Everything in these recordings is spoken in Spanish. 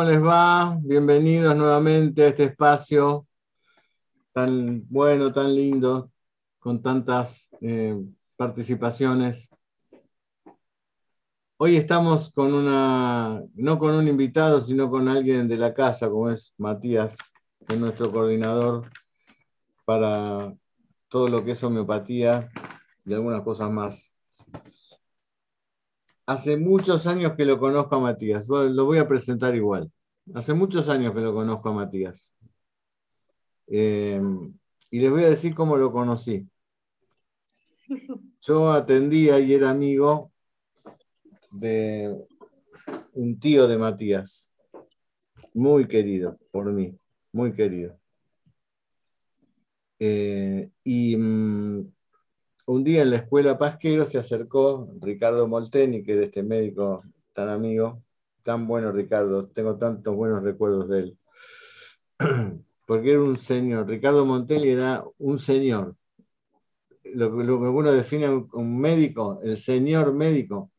¿Cómo les va? Bienvenidos nuevamente a este espacio tan bueno, tan lindo, con tantas eh, participaciones. Hoy estamos con una, no con un invitado, sino con alguien de la casa, como es Matías, que es nuestro coordinador para todo lo que es homeopatía y algunas cosas más. Hace muchos años que lo conozco a Matías, lo voy a presentar igual. Hace muchos años que lo conozco a Matías. Eh, y les voy a decir cómo lo conocí. Yo atendía y era amigo de un tío de Matías, muy querido por mí, muy querido. Eh, y mm, un día en la escuela Pasquero se acercó Ricardo Molteni, que es este médico tan amigo, tan bueno Ricardo, tengo tantos buenos recuerdos de él, porque era un señor, Ricardo Molteni era un señor, lo, que uno define un médico, el señor médico,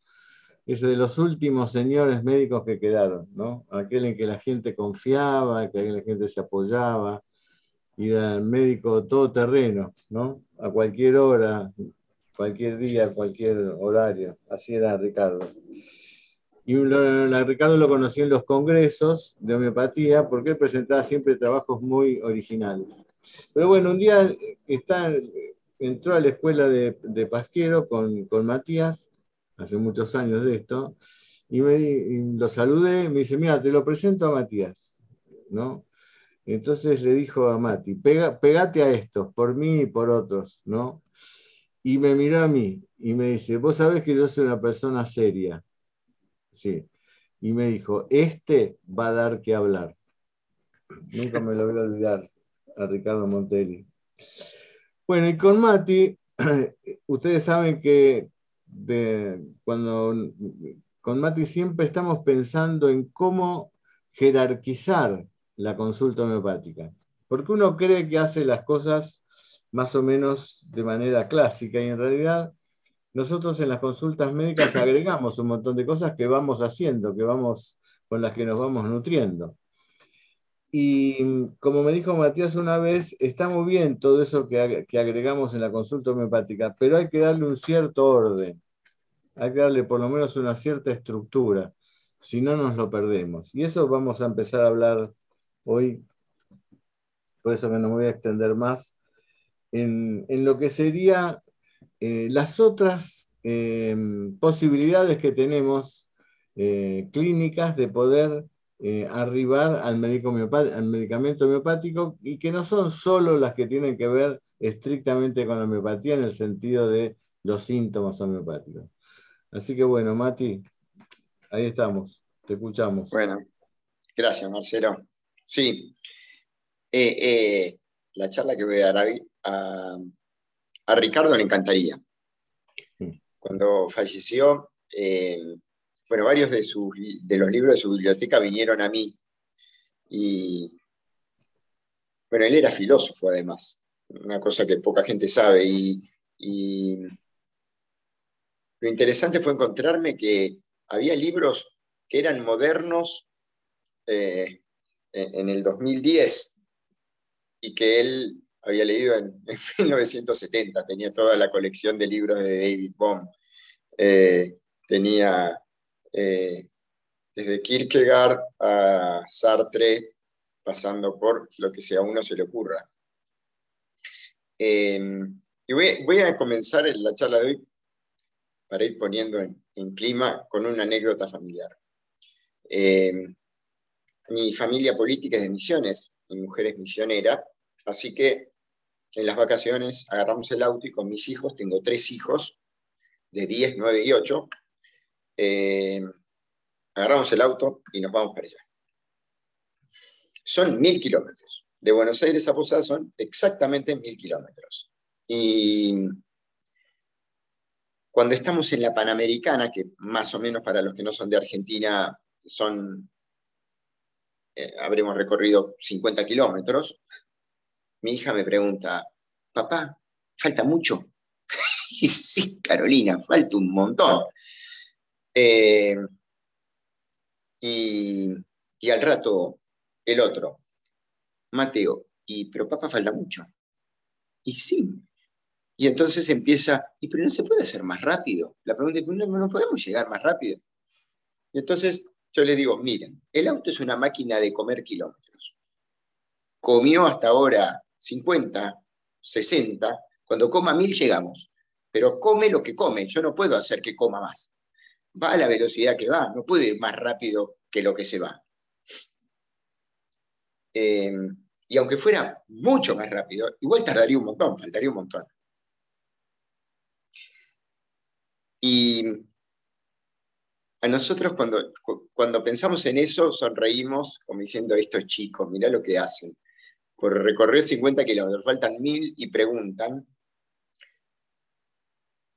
es de los últimos señores médicos que quedaron, ¿no? Aquel en que la gente confiaba, en que la gente se apoyaba, y era el médico todoterreno, ¿no? A cualquier hora, cualquier día, cualquier horario. Así era Ricardo. Y Ricardo lo conocí en los congresos de homeopatía porque él presentaba siempre trabajos muy originales. Pero bueno, un día está, entró a la escuela de, de Pasquero con, con, Matías, hace muchos años de esto, y, me, y lo saludé, me dice, mira, te lo presento a Matías, ¿no? Entonces le dijo a Mati, Pega, pegate a estos, por mí y por otros, ¿no? Y me miró a mí y me dice, vos sabés que yo soy una persona seria. Sí. Y me dijo, este va a dar que hablar. Nunca me lo voy a olvidar a Ricardo Montelli. Bueno, y con Mati, ustedes saben que cuando con Mati siempre estamos pensando en cómo jerarquizar la consulta homeopática. Porque uno cree que hace las cosas más o menos de manera clásica y en realidad nosotros en las consultas médicas agregamos un montón de cosas que vamos haciendo, que vamos, con las que nos vamos nutriendo. Y como me dijo Matías una vez, está muy bien todo eso que, que agregamos en la consulta homeopática, pero hay que darle un cierto orden, hay que darle por lo menos una cierta estructura, si no nos lo perdemos. Y eso vamos a empezar a hablar hoy, por eso que no me voy a extender más, en, lo que sería eh, las otras eh, posibilidades que tenemos eh, clínicas de poder arribar al, al medicamento homeopático y que no son solo las que tienen que ver estrictamente con la homeopatía en el sentido de los síntomas homeopáticos. Así que bueno, Mati, ahí estamos, te escuchamos. Bueno, gracias Marcelo. Sí, eh, eh, la charla que voy a dar a, a, Ricardo le encantaría. Cuando falleció, eh, bueno, varios de, sus, de los libros de su biblioteca vinieron a mí. Y, bueno, él era filósofo además, una cosa que poca gente sabe. Y, y lo interesante fue encontrarme que había libros que eran modernos en, el 2010 y que él había leído en, 1970, tenía toda la colección de libros de David Bohm, eh, tenía eh, desde Kierkegaard a Sartre, pasando por lo que sea a uno se le ocurra. Em, y voy, a comenzar la charla de hoy para ir poniendo en, en clima con una anécdota familiar. Em, mi familia política es de misiones, mi mujer es misionera, así que en las vacaciones agarramos el auto y con mis hijos, tengo tres hijos de 10, 9 y 8, eh, agarramos el auto y nos vamos para allá. Son mil kilómetros. De Buenos Aires a Posada son exactamente mil kilómetros. Y cuando estamos en la Panamericana, que más o menos para los que no son de Argentina son eh, habremos recorrido 50 kilómetros, mi hija me pregunta, papá, ¿falta mucho? y sí, Carolina, falta un montón. Eh, Y, y al rato el otro, Mateo, y pero papá falta mucho. Y sí. Y entonces empieza, y pero no se puede hacer más rápido. La pregunta es, no, no podemos llegar más rápido. Y entonces yo le digo, miren, el auto es una máquina de comer kilómetros. Comió hasta ahora 50, 60, cuando coma mil llegamos. Pero come lo que come, yo no puedo hacer que coma más. Va a la velocidad que va, no puede ir más rápido que lo que se va. Em, y aunque fuera mucho más rápido, igual tardaría un montón, faltaría un montón. Y a nosotros cuando, cuando pensamos en eso, sonreímos como diciendo, estos chicos, mirá lo que hacen. Por recorrer 50 kilómetros, faltan mil y preguntan.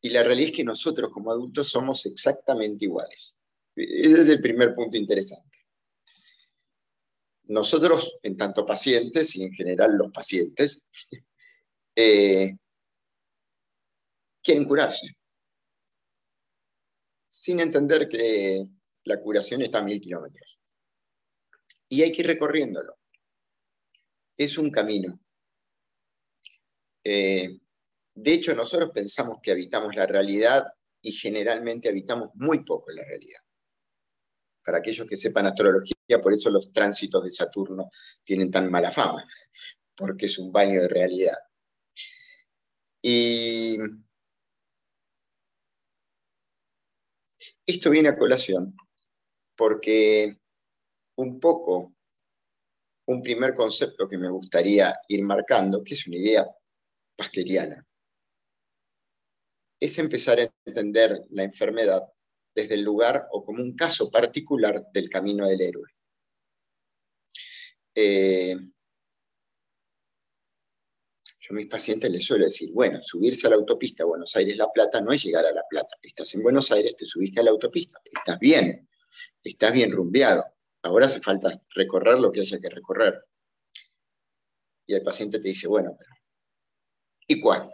Y la realidad es que nosotros como adultos somos exactamente iguales. Ese es el primer punto interesante nosotros, en tanto pacientes y en general los pacientes, eh, quieren curarse, sin entender que la curación está a mil kilómetros. Y hay que ir recorriéndolo. Es un camino. Eh, de hecho, nosotros pensamos que habitamos la realidad y generalmente habitamos muy poco la realidad para aquellos que sepan astrología, por eso los tránsitos de Saturno tienen tan mala fama, porque es un baño de realidad. Y esto viene a colación porque un poco, un primer concepto que me gustaría ir marcando, que es una idea paskeriana, es empezar a entender la enfermedad desde el lugar o como un caso particular del camino del héroe. Eh, yo a mis pacientes les suelo decir, bueno, subirse a la autopista Buenos Aires-La Plata no es llegar a La Plata. Estás en Buenos Aires, te subiste a la autopista, estás bien, estás bien rumbeado. Ahora hace falta recorrer lo que haya que recorrer. Y el paciente te dice, bueno, pero ¿y cuándo?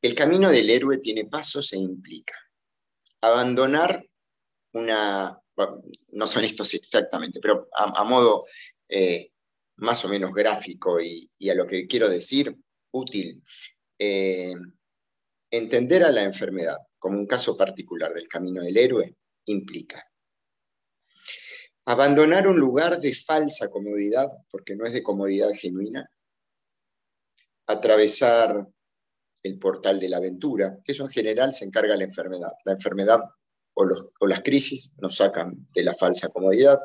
El camino del héroe tiene pasos e implica abandonar una, no son estos exactamente, pero a, modo eh, más o menos gráfico y, a lo que quiero decir, útil, eh, entender a la enfermedad como un caso particular del camino del héroe implica. Abandonar un lugar de falsa comodidad, porque no es de comodidad genuina, atravesar el portal de la aventura, que eso en general se encarga la enfermedad. La enfermedad o, las crisis nos sacan de la falsa comodidad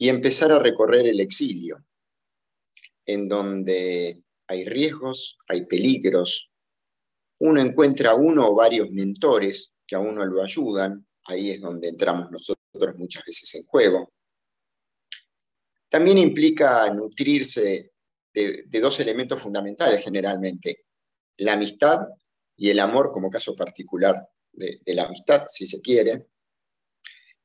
y empezar a recorrer el exilio, en donde hay riesgos, hay peligros, uno encuentra uno o varios mentores que a uno lo ayudan, ahí es donde entramos nosotros muchas veces en juego. También implica nutrirse de, dos elementos fundamentales generalmente, la amistad y el amor como caso particular de, la amistad, si se quiere,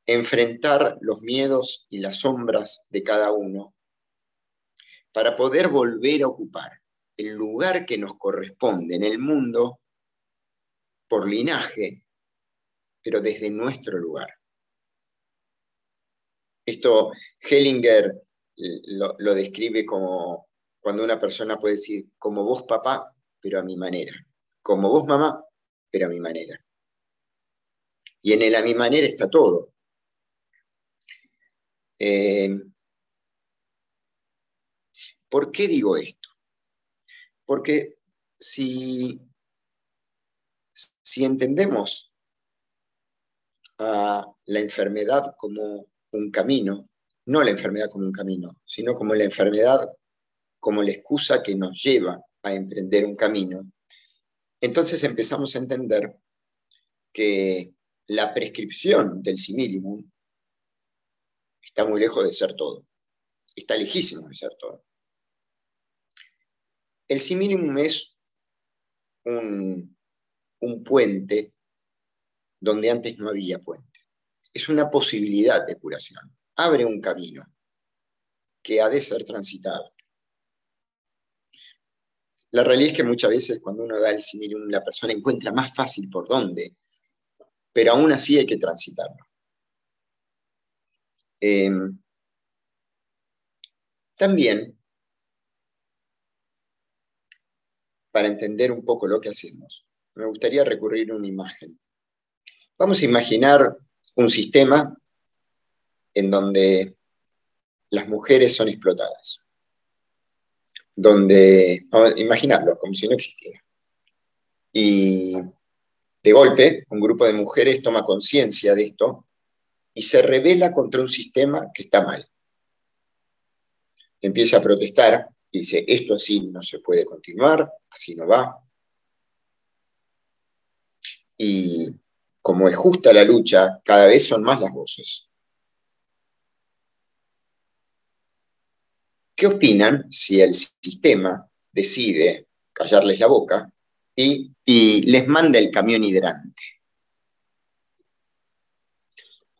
enfrentar los miedos y las sombras de cada uno para poder volver a ocupar el lugar que nos corresponde en el mundo por linaje, pero desde nuestro lugar. Esto Hellinger lo describe como cuando una persona puede decir, como vos papá, pero a mi manera, como vos mamá, pero a mi manera. Y en el a mi manera está todo. Eh, ¿Por qué digo esto? Porque si, si entendemos a la enfermedad como un camino, no la enfermedad como un camino, sino como la enfermedad como la excusa que nos lleva a emprender un camino, entonces empezamos a entender que la prescripción del similibum está muy lejos de ser todo, está lejísimo de ser todo. El similibum es un, un puente donde antes no había puente. Es una posibilidad de curación. Abre un camino que ha de ser transitado. La realidad es que muchas veces cuando uno da el similum, la persona encuentra más fácil por dónde pero aún así hay que transitarlo. Em, también, para entender un poco lo que hacemos, me gustaría recurrir a una imagen. Vamos a imaginar un sistema en donde las mujeres son explotadas, donde, imaginarlo como si no existiera. Y de golpe, un grupo de mujeres toma conciencia de esto y se revela contra un sistema que está mal. Empieza a protestar y dice, esto así no se puede continuar, así no va. Y como es justa la lucha, cada vez son más las voces. ¿Qué opinan si el sistema decide callarles la boca y, y les manda el camión hidrante?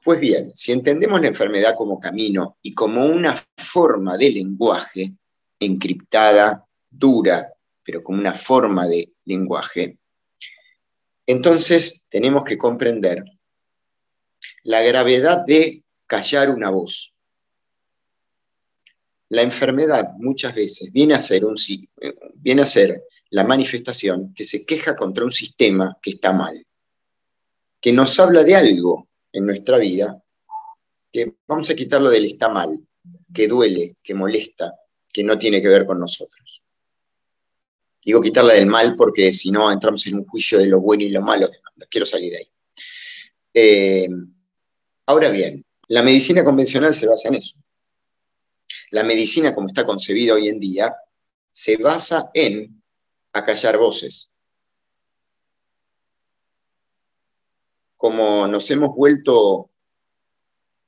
Pues bien, si entendemos la enfermedad como camino y como una forma de lenguaje encriptada, dura, pero como una forma de lenguaje, entonces tenemos que comprender la gravedad de callar una voz. La enfermedad muchas veces viene a ser, un, viene a ser la manifestación que se queja contra un sistema que está mal, que nos habla de algo en nuestra vida, que vamos a quitarlo del está mal, que duele, que molesta, que no tiene que ver con nosotros. Digo quitarla del mal porque si no entramos en un juicio de lo bueno y lo malo, quiero salir de ahí. Eh, ahora bien, la medicina convencional se basa en eso. La medicina como está concebida hoy en día se basa en acallar voces, como nos hemos vuelto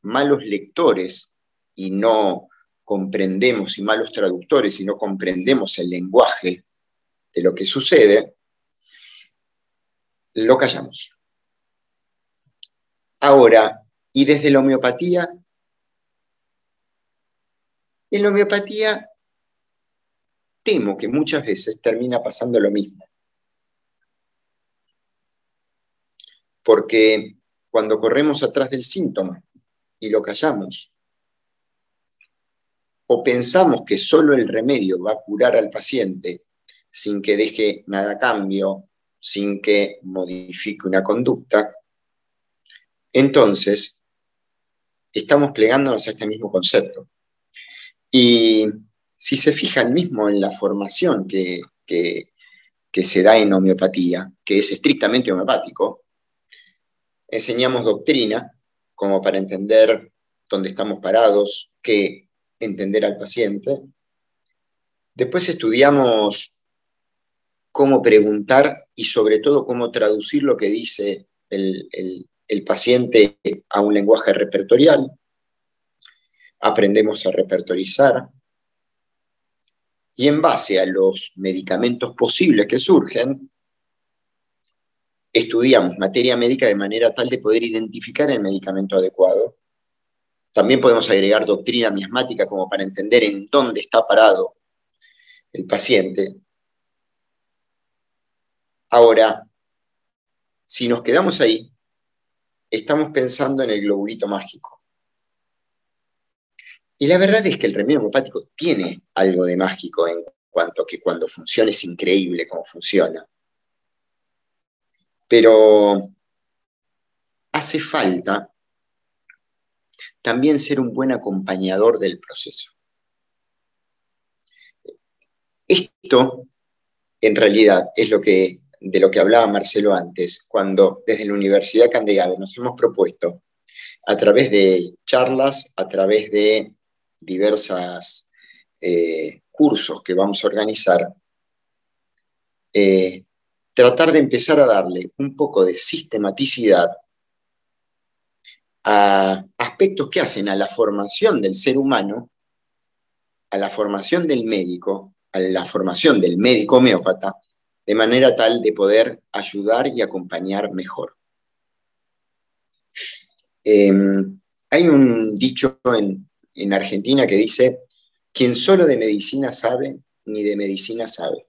malos lectores y no comprendemos, y malos traductores y no comprendemos el lenguaje de lo que sucede, lo callamos. Ahora, y desde la homeopatía, en la homeopatía temo que muchas veces termina pasando lo mismo. Porque cuando corremos atrás del síntoma y lo callamos, o pensamos que solo el remedio va a curar al paciente sin que deje nada a cambio, sin que modifique una conducta, entonces estamos plegándonos a este mismo concepto. Y si se fijan mismo en la formación que, que, que se da en homeopatía, que es estrictamente homeopático, enseñamos doctrina como para entender dónde estamos parados, qué entender al paciente. Después estudiamos cómo preguntar y sobre todo cómo traducir lo que dice el, el paciente a un lenguaje repertorial. Aprendemos a repertorizar. Y en base a los medicamentos posibles que surgen, estudiamos materia médica de manera tal de poder identificar el medicamento adecuado. También podemos agregar doctrina miasmática como para entender en dónde está parado el paciente. Ahora, si nos quedamos ahí, estamos pensando en el globulito mágico. Y la verdad es que el remedio homeopático tiene algo de mágico en cuanto a que cuando funciona es increíble cómo funciona. Pero hace falta también ser un buen acompañador del proceso. Esto, en realidad, es lo que, de lo que hablaba Marcelo antes, cuando desde la Universidad Candegave nos hemos propuesto, a través de charlas, a través de diversos eh, cursos que vamos a organizar, eh, tratar de empezar a darle un poco de sistematicidad a aspectos que hacen a la formación del ser humano, a la formación del médico, a la formación del médico homeópata, de manera tal de poder ayudar y acompañar mejor. Em, hay un dicho en, en Argentina que dice, quien solo de medicina sabe, ni de medicina sabe.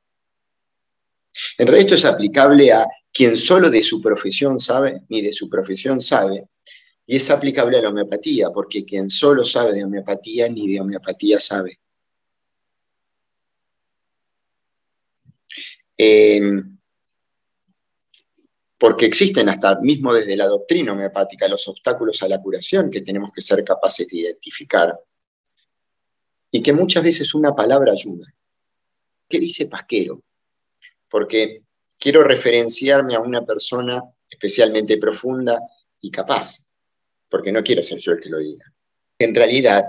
En realidad esto es aplicable a quien solo de su profesión sabe, ni de su profesión sabe, y es aplicable a la homeopatía, porque quien solo sabe de homeopatía, ni de homeopatía sabe. Em, porque existen hasta mismo desde la doctrina homeopática los obstáculos a la curación que tenemos que ser capaces de identificar y que muchas veces una palabra ayuda. ¿Qué dice Pasquero? Porque quiero referenciarme a una persona especialmente profunda y capaz, porque no quiero ser yo el que lo diga. En realidad,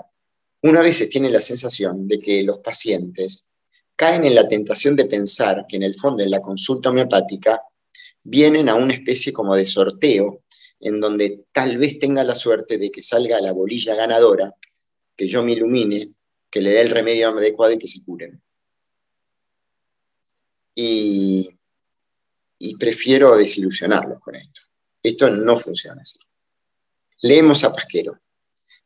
una veces tiene la sensación de que los pacientes caen en la tentación de pensar que en el fondo en la consulta homeopática vienen a una especie como de sorteo en donde tal vez tenga la suerte de que salga la bolilla ganadora, que yo me ilumine, que le dé el remedio adecuado y que se curen. Y, prefiero desilusionarlos con esto. Esto no funciona así. Leemos a Pasquero.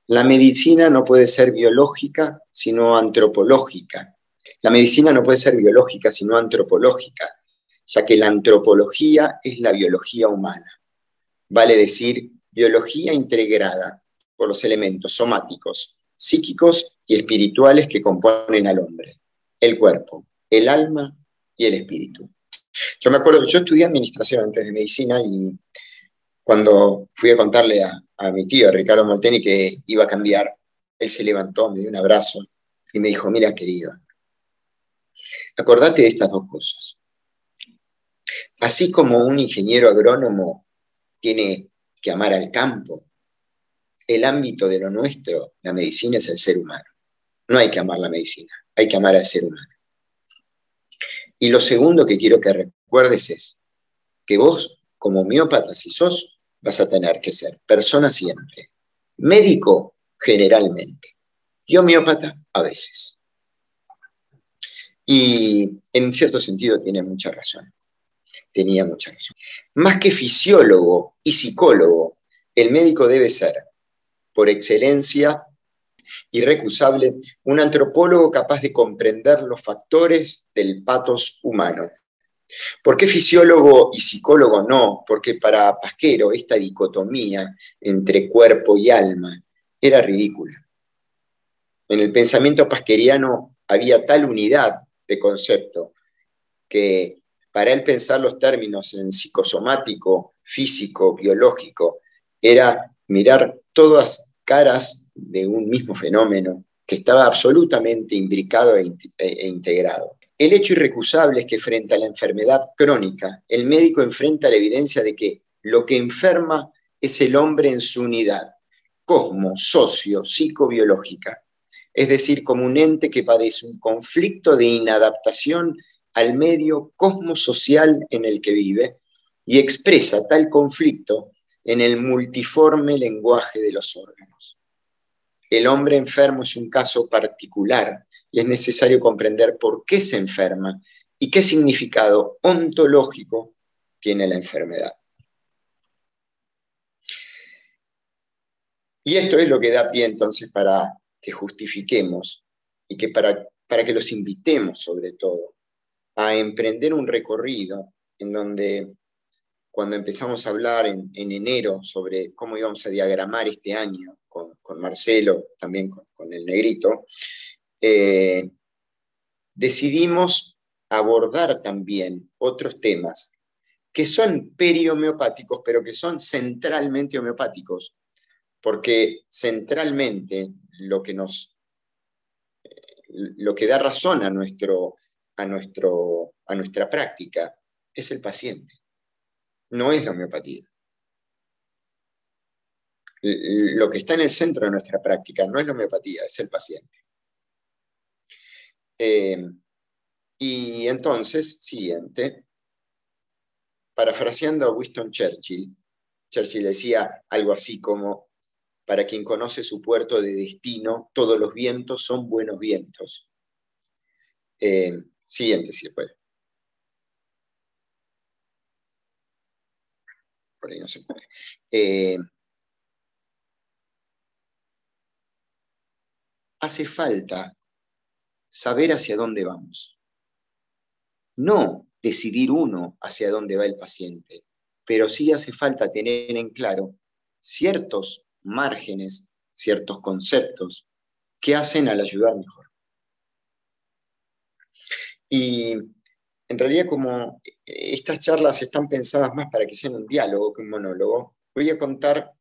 La medicina no puede ser biológica, sino antropológica. La medicina no puede ser biológica, sino antropológica ya que la antropología es la biología humana. Vale decir, biología integrada por los elementos somáticos, psíquicos y espirituales que componen al hombre, el cuerpo, el alma y el espíritu. Yo me acuerdo, yo estudié administración antes de medicina y cuando fui a contarle a, mi tío, Ricardo Molteni, que iba a cambiar, él se levantó, me dio un abrazo y me dijo, mira querido, acordate de estas dos cosas. Así como un ingeniero agrónomo tiene que amar al campo, el ámbito de lo nuestro, la medicina es el ser humano. No hay que amar la medicina, hay que amar al ser humano. Y lo segundo que quiero que recuerdes es que vos, como homeópata, si sos, vas a tener que ser persona siempre, médico generalmente y homeópata a veces. Y en cierto sentido tiene mucha razón tenía mucha razón. Más que fisiólogo y psicólogo, el médico debe ser, por excelencia, irrecusable, un antropólogo capaz de comprender los factores del patos humano. ¿Por qué fisiólogo y psicólogo no? Porque para Pasquero esta dicotomía entre cuerpo y alma era ridícula. En el pensamiento pasqueriano había tal unidad de concepto que para él pensar los términos en psicosomático, físico, biológico, era mirar todas caras de un mismo fenómeno que estaba absolutamente imbricado e, e, integrado. El hecho irrecusable es que frente a la enfermedad crónica, el médico enfrenta la evidencia de que lo que enferma es el hombre en su unidad, cosmo, socio, psicobiológica, es decir, como un ente que padece un conflicto de inadaptación al medio cosmosocial en el que vive y expresa tal conflicto en el multiforme lenguaje de los órganos. El hombre enfermo es un caso particular y es necesario comprender por qué se enferma y qué significado ontológico tiene la enfermedad. Y esto es lo que da pie entonces para que justifiquemos y que para, para que los invitemos sobre todo a emprender un recorrido en donde cuando empezamos a hablar en, enero sobre cómo íbamos a diagramar este año con, Marcelo, también con, el negrito, eh, decidimos abordar también otros temas que son perihomeopáticos, pero que son centralmente homeopáticos, porque centralmente lo que nos lo que da razón a nuestro a, nuestro, a nuestra práctica es el paciente, no es la homeopatía. Lo que está en el centro de nuestra práctica no es la homeopatía, es el paciente. Eh, y entonces, siguiente, parafraseando a Winston Churchill, Churchill decía algo así como, para quien conoce su puerto de destino, todos los vientos son buenos vientos. Eh, Siguiente, si puede. Por ahí no se puede. Eh, hace falta saber hacia dónde vamos. No decidir uno hacia dónde va el paciente, pero sí hace falta tener en claro ciertos márgenes, ciertos conceptos que hacen al ayudar mejor. Y en realidad como estas charlas están pensadas más para que sean un diálogo que un monólogo, voy a contar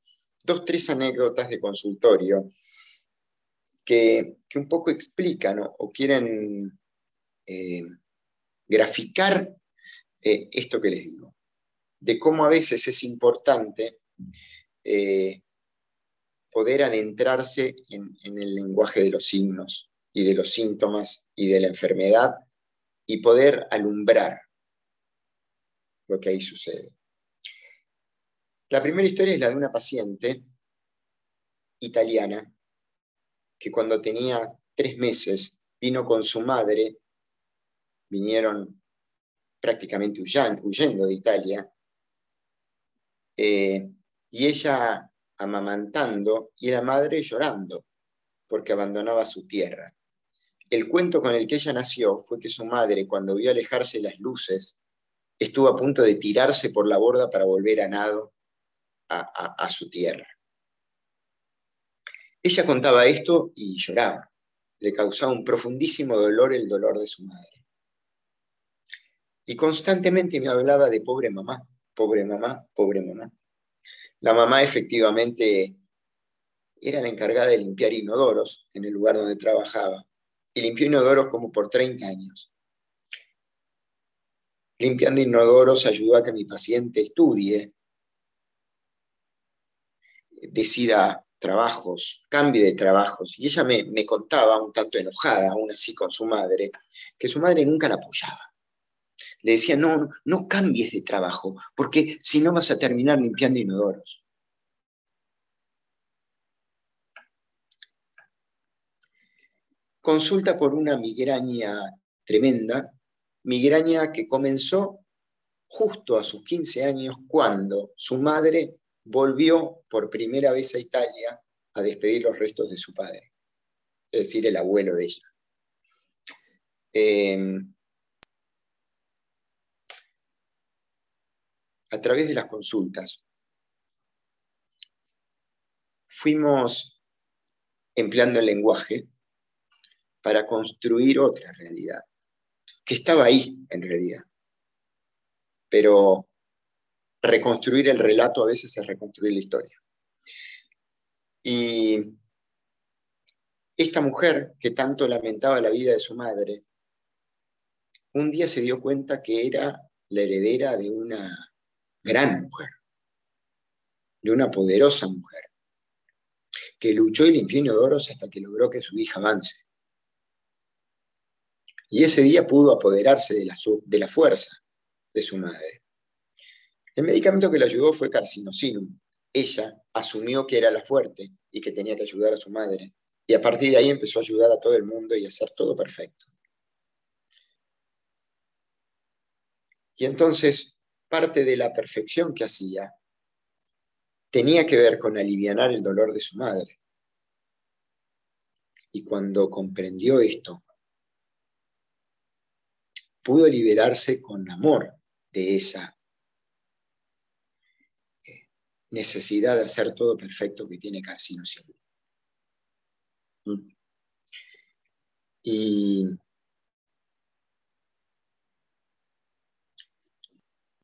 dos, tres anécdotas de consultorio que, un poco explican o, quieren eh, graficar eh, esto que les digo, de cómo a veces es importante eh, poder adentrarse en, el lenguaje de los signos y de los síntomas y de la enfermedad y poder alumbrar lo que ahí sucede. La primera historia es la de una paciente italiana que cuando tenía tres meses vino con su madre, vinieron prácticamente huyendo de Italia, eh, y ella amamantando y la madre llorando porque abandonaba su tierra. El cuento con el que ella nació fue que su madre, cuando vio alejarse las luces, estuvo a punto de tirarse por la borda para volver a nado a su tierra. Ella contaba esto y lloraba. Le causaba un profundísimo dolor el dolor de su madre. Y constantemente me hablaba de pobre mamá, pobre mamá, pobre mamá. La mamá efectivamente era la encargada de limpiar inodoros en el lugar donde trabajaba. Y limpió inodoros como por 30 años. Limpiando inodoros ayudó a que mi paciente estudie, decida trabajos, cambie de trabajos. Y ella me, me, contaba, un tanto enojada, aún así con su madre, que su madre nunca la apoyaba le decía, no, no cambies de trabajo, porque si no vas a terminar limpiando inodoros. Consulta por una migraña tremenda, migraña que comenzó justo a sus 15 años cuando su madre volvió por primera vez a Italia a despedir los restos de su padre, es decir, el abuelo de ella. Eh, a través de las consultas, fuimos empleando el lenguaje para construir otra realidad, que estaba ahí en realidad. Pero reconstruir el relato a veces es reconstruir la historia. Y esta mujer que tanto lamentaba la vida de su madre, un día se dio cuenta que era la heredera de una gran mujer, de una poderosa mujer, que luchó y limpió inodoros hasta que logró que su hija avance. Y ese día pudo apoderarse de la, de la fuerza de su madre. El medicamento que le ayudó fue carcinosinum. Ella asumió que era la fuerte y que tenía que ayudar a su madre. Y a partir de ahí empezó a ayudar a todo el mundo y a hacer todo perfecto. Y entonces parte de la perfección que hacía tenía que ver con aliviar el dolor de su madre. Y cuando comprendió esto, pudo liberarse con amor de esa necesidad de hacer todo perfecto que tiene Carcino ¿Mm? Y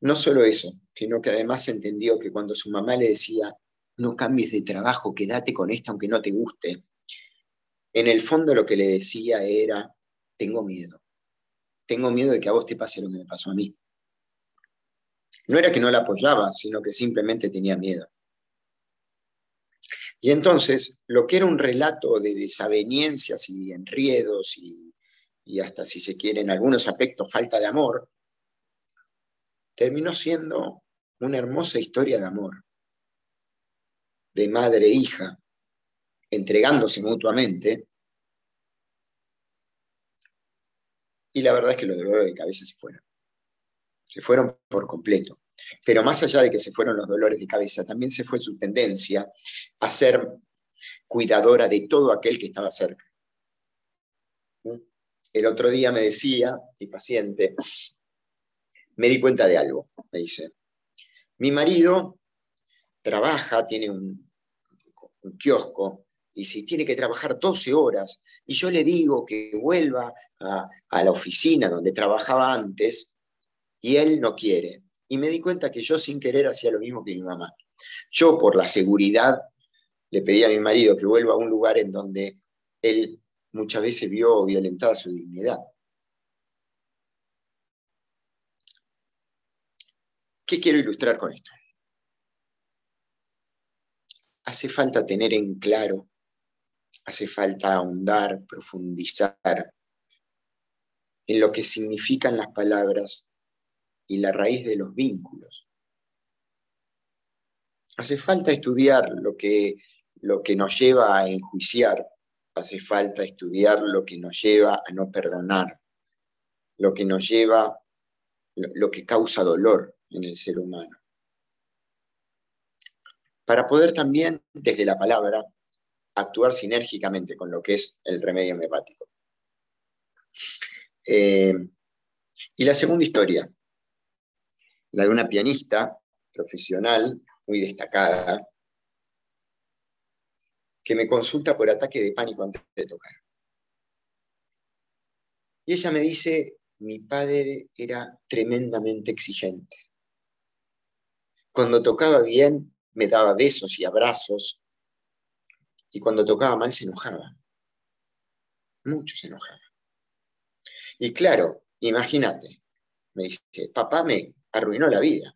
No solo eso, sino que además entendió que cuando su mamá le decía, no cambies de trabajo, quédate con esta aunque no te guste, en el fondo lo que le decía era, tengo miedo, tengo miedo de que a vos te pase lo que me pasó a mí. No era que no la apoyaba, sino que simplemente tenía miedo. Y entonces, lo que era un relato de desaveniencias y enriedos y, y hasta, si se quiere, en algunos aspectos, falta de amor, terminó siendo una hermosa historia de amor, de madre e hija, entregándose mutuamente. Y la verdad es que los dolores de cabeza se fueron. Se fueron por completo. Pero más allá de que se fueron los dolores de cabeza, también se fue su tendencia a ser cuidadora de todo aquel que estaba cerca. El otro día me decía, mi paciente, me di cuenta de algo, me dice. Mi marido trabaja, tiene un, kiosco, y si tiene que trabajar 12 horas, y yo le digo que vuelva a, a la oficina donde trabajaba antes, y él no quiere. Y me di cuenta que yo sin querer hacía lo mismo que mi mamá. Yo, por la seguridad, le pedí a mi marido que vuelva a un lugar en donde él muchas veces vio violentada su dignidad. ¿Qué quiero ilustrar con esto? Hace falta tener en claro, hace falta ahondar, profundizar en lo que significan las palabras y la raíz de los vínculos. Hace falta estudiar lo que, lo que nos lleva a enjuiciar, hace falta estudiar lo que nos lleva a no perdonar, lo que nos lleva, lo que causa dolor, en el ser humano. Para poder también, desde la palabra, actuar sinérgicamente con lo que es el remedio homeopático. Eh, y la segunda historia, la de una pianista profesional muy destacada, que me consulta por ataque de pánico antes de tocar. Y ella me dice, mi padre era tremendamente exigente. Cuando tocaba bien, me daba besos y abrazos. Y cuando tocaba mal, se enojaba. Mucho se enojaba. Y claro, imagínate, me dice, papá me arruinó la vida.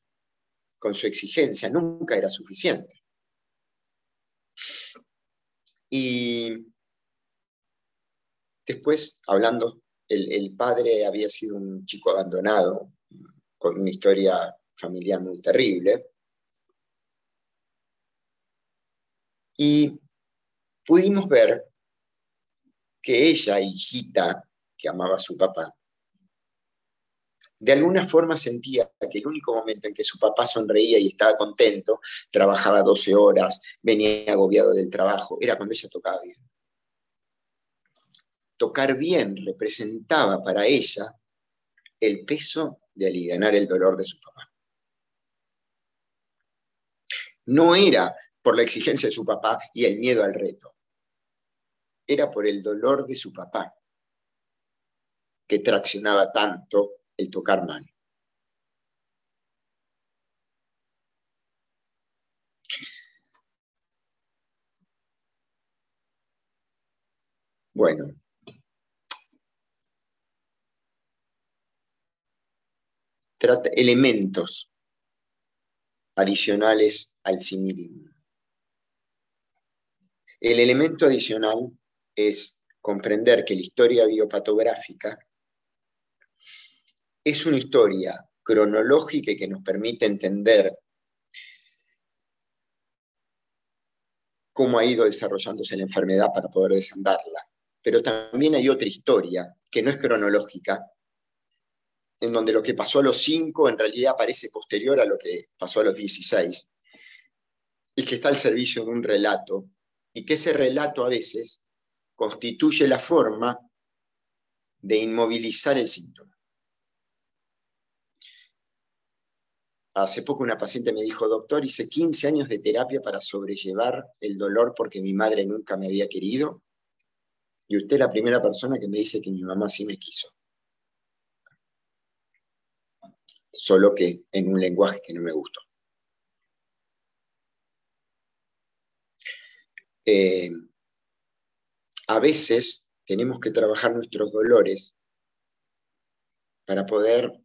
Con su exigencia nunca era suficiente. Y después, hablando, el, padre había sido un chico abandonado, con una historia familiar muy terrible. Y pudimos ver que ella, hijita, que amaba a su papá, de alguna forma sentía que el único momento en que su papá sonreía y estaba contento, trabajaba 12 horas, venía agobiado del trabajo, era cuando ella tocaba bien. Tocar bien representaba para ella el peso de aliviar el dolor de su papá no era por la exigencia de su papá y el miedo al reto, era por el dolor de su papá que traccionaba tanto el tocar mal. Bueno. Trata elementos adicionales al similismo. El elemento adicional es comprender que la historia biopatográfica es una historia cronológica que nos permite entender cómo ha ido desarrollándose la enfermedad para poder desandarla. Pero también hay otra historia que no es cronológica, en donde lo que pasó a los 5 en realidad parece posterior a lo que pasó a los 16, y que está al servicio de un relato, y que ese relato a veces constituye la forma de inmovilizar el síntoma. Hace poco una paciente me dijo, doctor, hice 15 años de terapia para sobrellevar el dolor porque mi madre nunca me había querido, y usted es la primera persona que me dice que mi mamá sí me quiso. solo que en un lenguaje que no me gustó. Eh, a veces tenemos que trabajar nuestros dolores para poder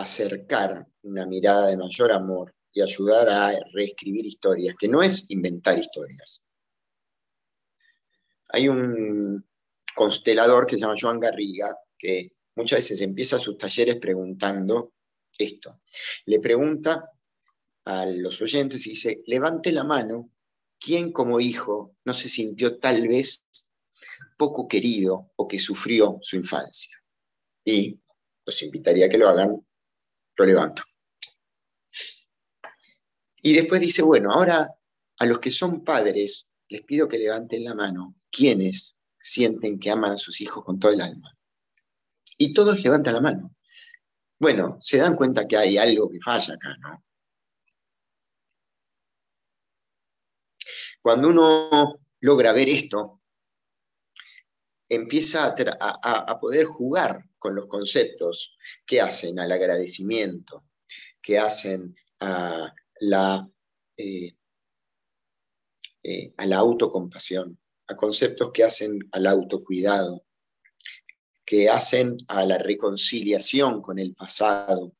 acercar una mirada de mayor amor y ayudar a reescribir historias, que no es inventar historias. Hay un constelador que se llama Joan Garriga, que muchas veces empieza sus talleres preguntando esto. Le pregunta a los oyentes y dice, levante la mano, ¿quién como hijo no se sintió tal vez poco querido o que sufrió su infancia? Y los invitaría a que lo hagan, lo levanto. Y después dice, bueno, ahora a los que son padres les pido que levanten la mano, ¿quiénes sienten que aman a sus hijos con todo el alma? Y todos levantan la mano. bueno, se dan cuenta que hay algo que falla acá, ¿no? Cuando uno logra ver esto, empieza a, poder jugar con los conceptos que hacen al agradecimiento, que hacen a la, eh, eh, a autocompasión, a conceptos que hacen al autocuidado, que hacen a la reconciliación con el pasado,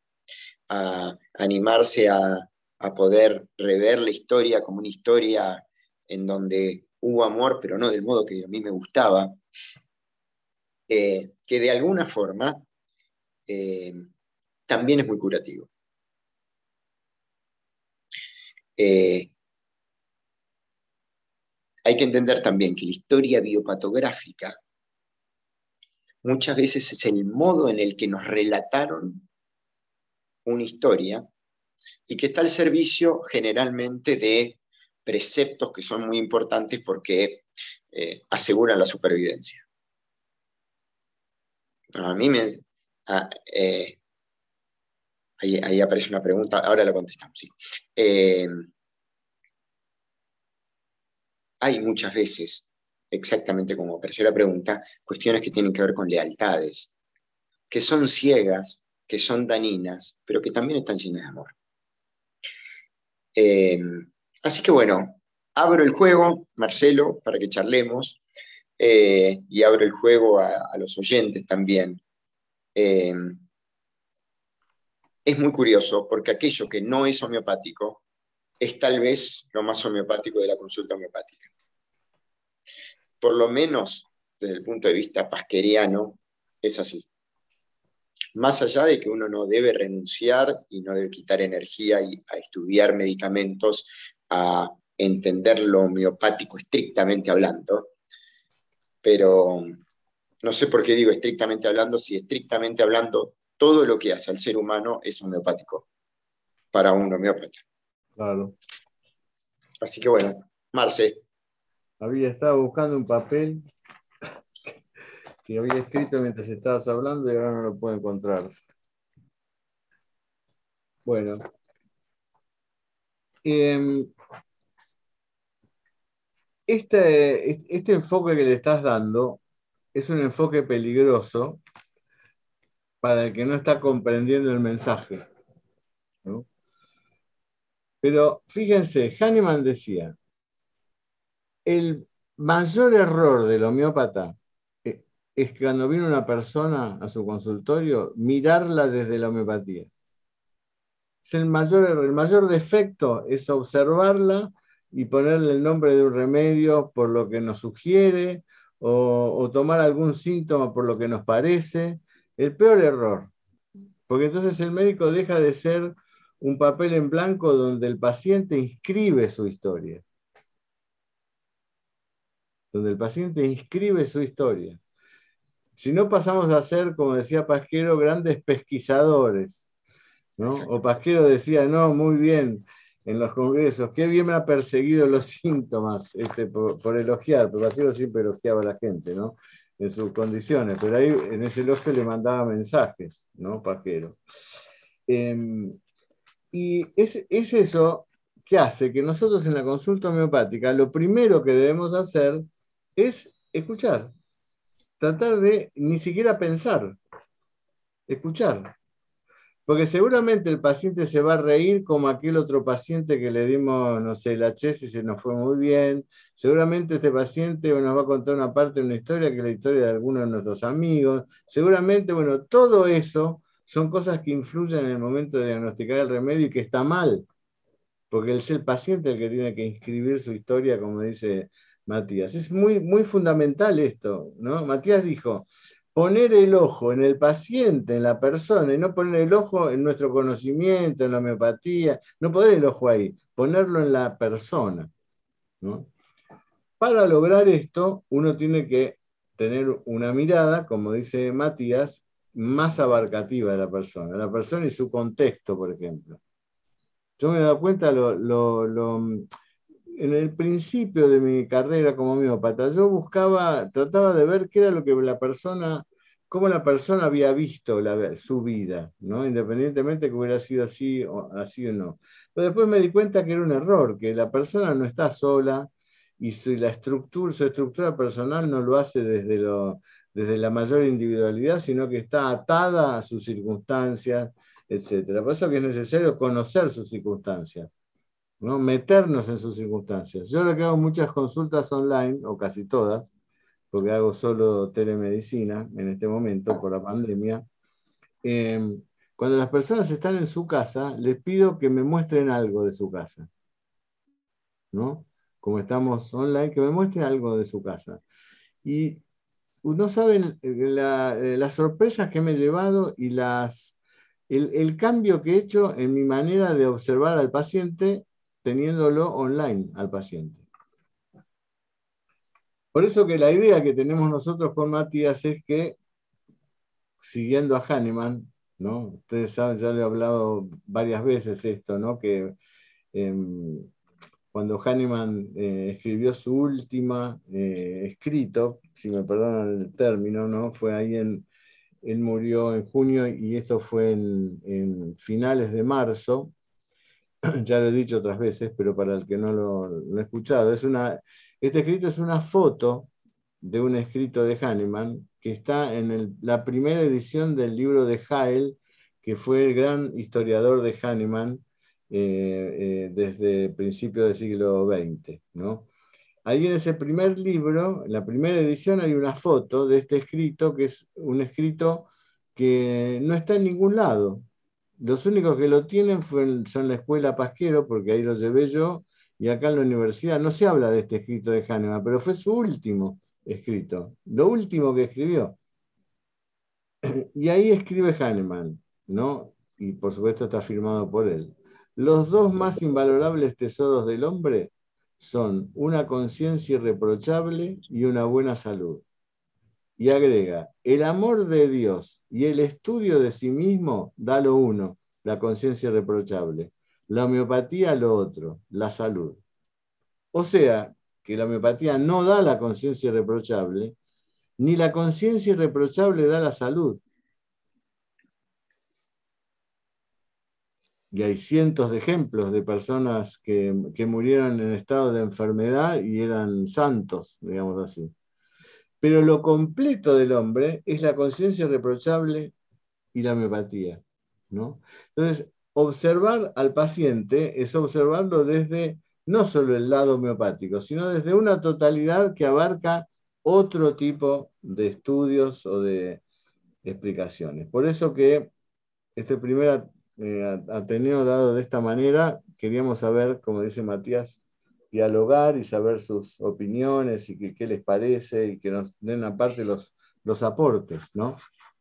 a animarse a, poder rever la historia como una historia en donde hubo amor, pero no del modo que a mí me gustaba, eh, que de alguna forma eh, también es muy curativo. Eh, hay que entender también que la historia biopatográfica muchas veces es el modo en el que nos relataron una historia y que está al servicio generalmente de preceptos que son muy importantes porque aseguran la supervivencia. A mí me... Eh, ahí, aparece una pregunta, ahora la contestamos. Eh, hay muchas veces, exactamente como apareció la pregunta, cuestiones que tienen que ver con lealtades, que son ciegas, que son daninas, pero que también están llenas de amor. así que bueno, abro el juego, Marcelo, para que charlemos, eh, y abro el juego a, los oyentes también. Eh, es muy curioso porque aquello que no es homeopático es tal vez lo más homeopático de la consulta homeopática. Por lo menos desde el punto de vista pasqueriano, es así. Más allá de que uno no debe renunciar y no debe quitar energía a estudiar medicamentos, a entender lo homeopático estrictamente hablando, pero no sé por qué digo estrictamente hablando, si estrictamente hablando todo lo que hace al ser humano es homeopático para un homeópata. Claro. Así que bueno, Marce. Había estado buscando un papel que había escrito mientras estabas hablando y ahora no lo puedo encontrar. Bueno. Eh, este, este enfoque que le estás dando es un enfoque peligroso para el que no está comprendiendo el mensaje. Pero fíjense, Hahnemann decía, el mayor error del homeópata eh, es cuando viene una persona a su consultorio, mirarla desde la homeopatía. Es el mayor el mayor defecto es observarla y ponerle el nombre de un remedio por lo que nos sugiere o, tomar algún síntoma por lo que nos parece. El peor error, porque entonces el médico deja de ser un papel en blanco donde el paciente inscribe su historia. Donde el paciente inscribe su historia. Si no pasamos a ser, como decía Pasquero, grandes pesquisadores. ¿no? O Pasquero decía, no, muy bien, en los congresos, qué bien me ha perseguido los síntomas este, por, elogiar, porque Pasquero siempre elogiaba a la gente, ¿no? En sus condiciones, pero ahí en ese elogio le mandaba mensajes, ¿no? Pasquero. Em, y es, es eso que hace que nosotros en la consulta homeopática lo primero que debemos hacer es escuchar, tratar de ni siquiera pensar, escuchar. Porque seguramente el paciente se va a reír como aquel otro paciente que le dimos, no sé, la chess y se nos fue muy bien. Seguramente este paciente nos va a contar una parte de una historia que es la historia de alguno de nuestros amigos. Seguramente, bueno, todo eso son cosas que influyen en el momento de diagnosticar el remedio y que está mal. Porque es el paciente el que tiene que inscribir su historia, como dice Matías. Es muy, muy fundamental esto, ¿no? Matías dijo, poner el ojo en el paciente, en la persona, y no poner el ojo en nuestro conocimiento, en la homeopatía, no poner el ojo ahí, ponerlo en la persona. Para lograr esto, uno tiene que tener una mirada, como dice Matías, más abarcativa de la persona, la persona y su contexto, por ejemplo. Yo me he dado cuenta en el principio de mi carrera como homeópata, yo buscaba, trataba de ver qué era lo que la persona cómo la persona había visto su vida, ¿no? independientemente que hubiera sido así o, así o no. Pero después me di cuenta que era un error, que la persona no está sola y su, la estructura, su estructura personal no lo hace desde, lo, la mayor individualidad, sino que está atada a sus circunstancias, etc. Por eso es necesario conocer sus circunstancias. ¿no? meternos en sus circunstancias. Yo ahora que hago muchas consultas online, o casi todas, porque hago solo telemedicina en este momento por la pandemia, em, cuando las personas están en su casa, les pido que me muestren algo de su casa. ¿no? Como estamos online, que me muestren algo de su casa. Y no saben la, eh, las sorpresas que me he llevado y las, el, cambio que he hecho en mi manera de observar al paciente teniéndolo online al paciente. Por eso que la idea que tenemos nosotros con Matías es que, siguiendo a Hahnemann, ¿no? ustedes saben, ya le he hablado varias veces esto, ¿no? que em, cuando Hahnemann eh, escribió su última eh, escrito, si me perdonan el término, ¿no? fue ahí en, él murió en junio y esto fue en, finales de marzo, ya lo he dicho otras veces, pero para el que no lo, ha escuchado, es una, este escrito es una foto de un escrito de Hahnemann que está en la primera edición del libro de Hael, que fue el gran historiador de Hahnemann eh, eh, desde principios del siglo XX. ¿no? Ahí en ese primer libro, en la primera edición, hay una foto de este escrito, que es un escrito que no está en ningún lado, los únicos que lo tienen son la escuela Pasquero, porque ahí lo llevé yo, y acá en la universidad no se habla de este escrito de Hahnemann, pero fue su último escrito, lo último que escribió. Y ahí escribe Hahnemann, ¿no? Y por supuesto está firmado por él. Los dos más invalorables tesoros del hombre son una conciencia irreprochable y una buena salud. Y agrega, el amor de Dios y el estudio de sí mismo da lo uno, la conciencia irreprochable. La homeopatía lo otro, la salud. O sea, que la homeopatía no da la conciencia irreprochable, ni la conciencia irreprochable da la salud. Y hay cientos de ejemplos de personas que, que murieron en estado de enfermedad y eran santos, digamos así. Pero lo completo del hombre es la conciencia irreprochable y la homeopatía. ¿no? Entonces, observar al paciente es observarlo desde no solo el lado homeopático, sino desde una totalidad que abarca otro tipo de estudios o de explicaciones. Por eso que este primer eh, Ateneo dado de esta manera, queríamos saber, como dice Matías, dialogar y saber sus opiniones y qué les parece y que nos den aparte los, los aportes, ¿no?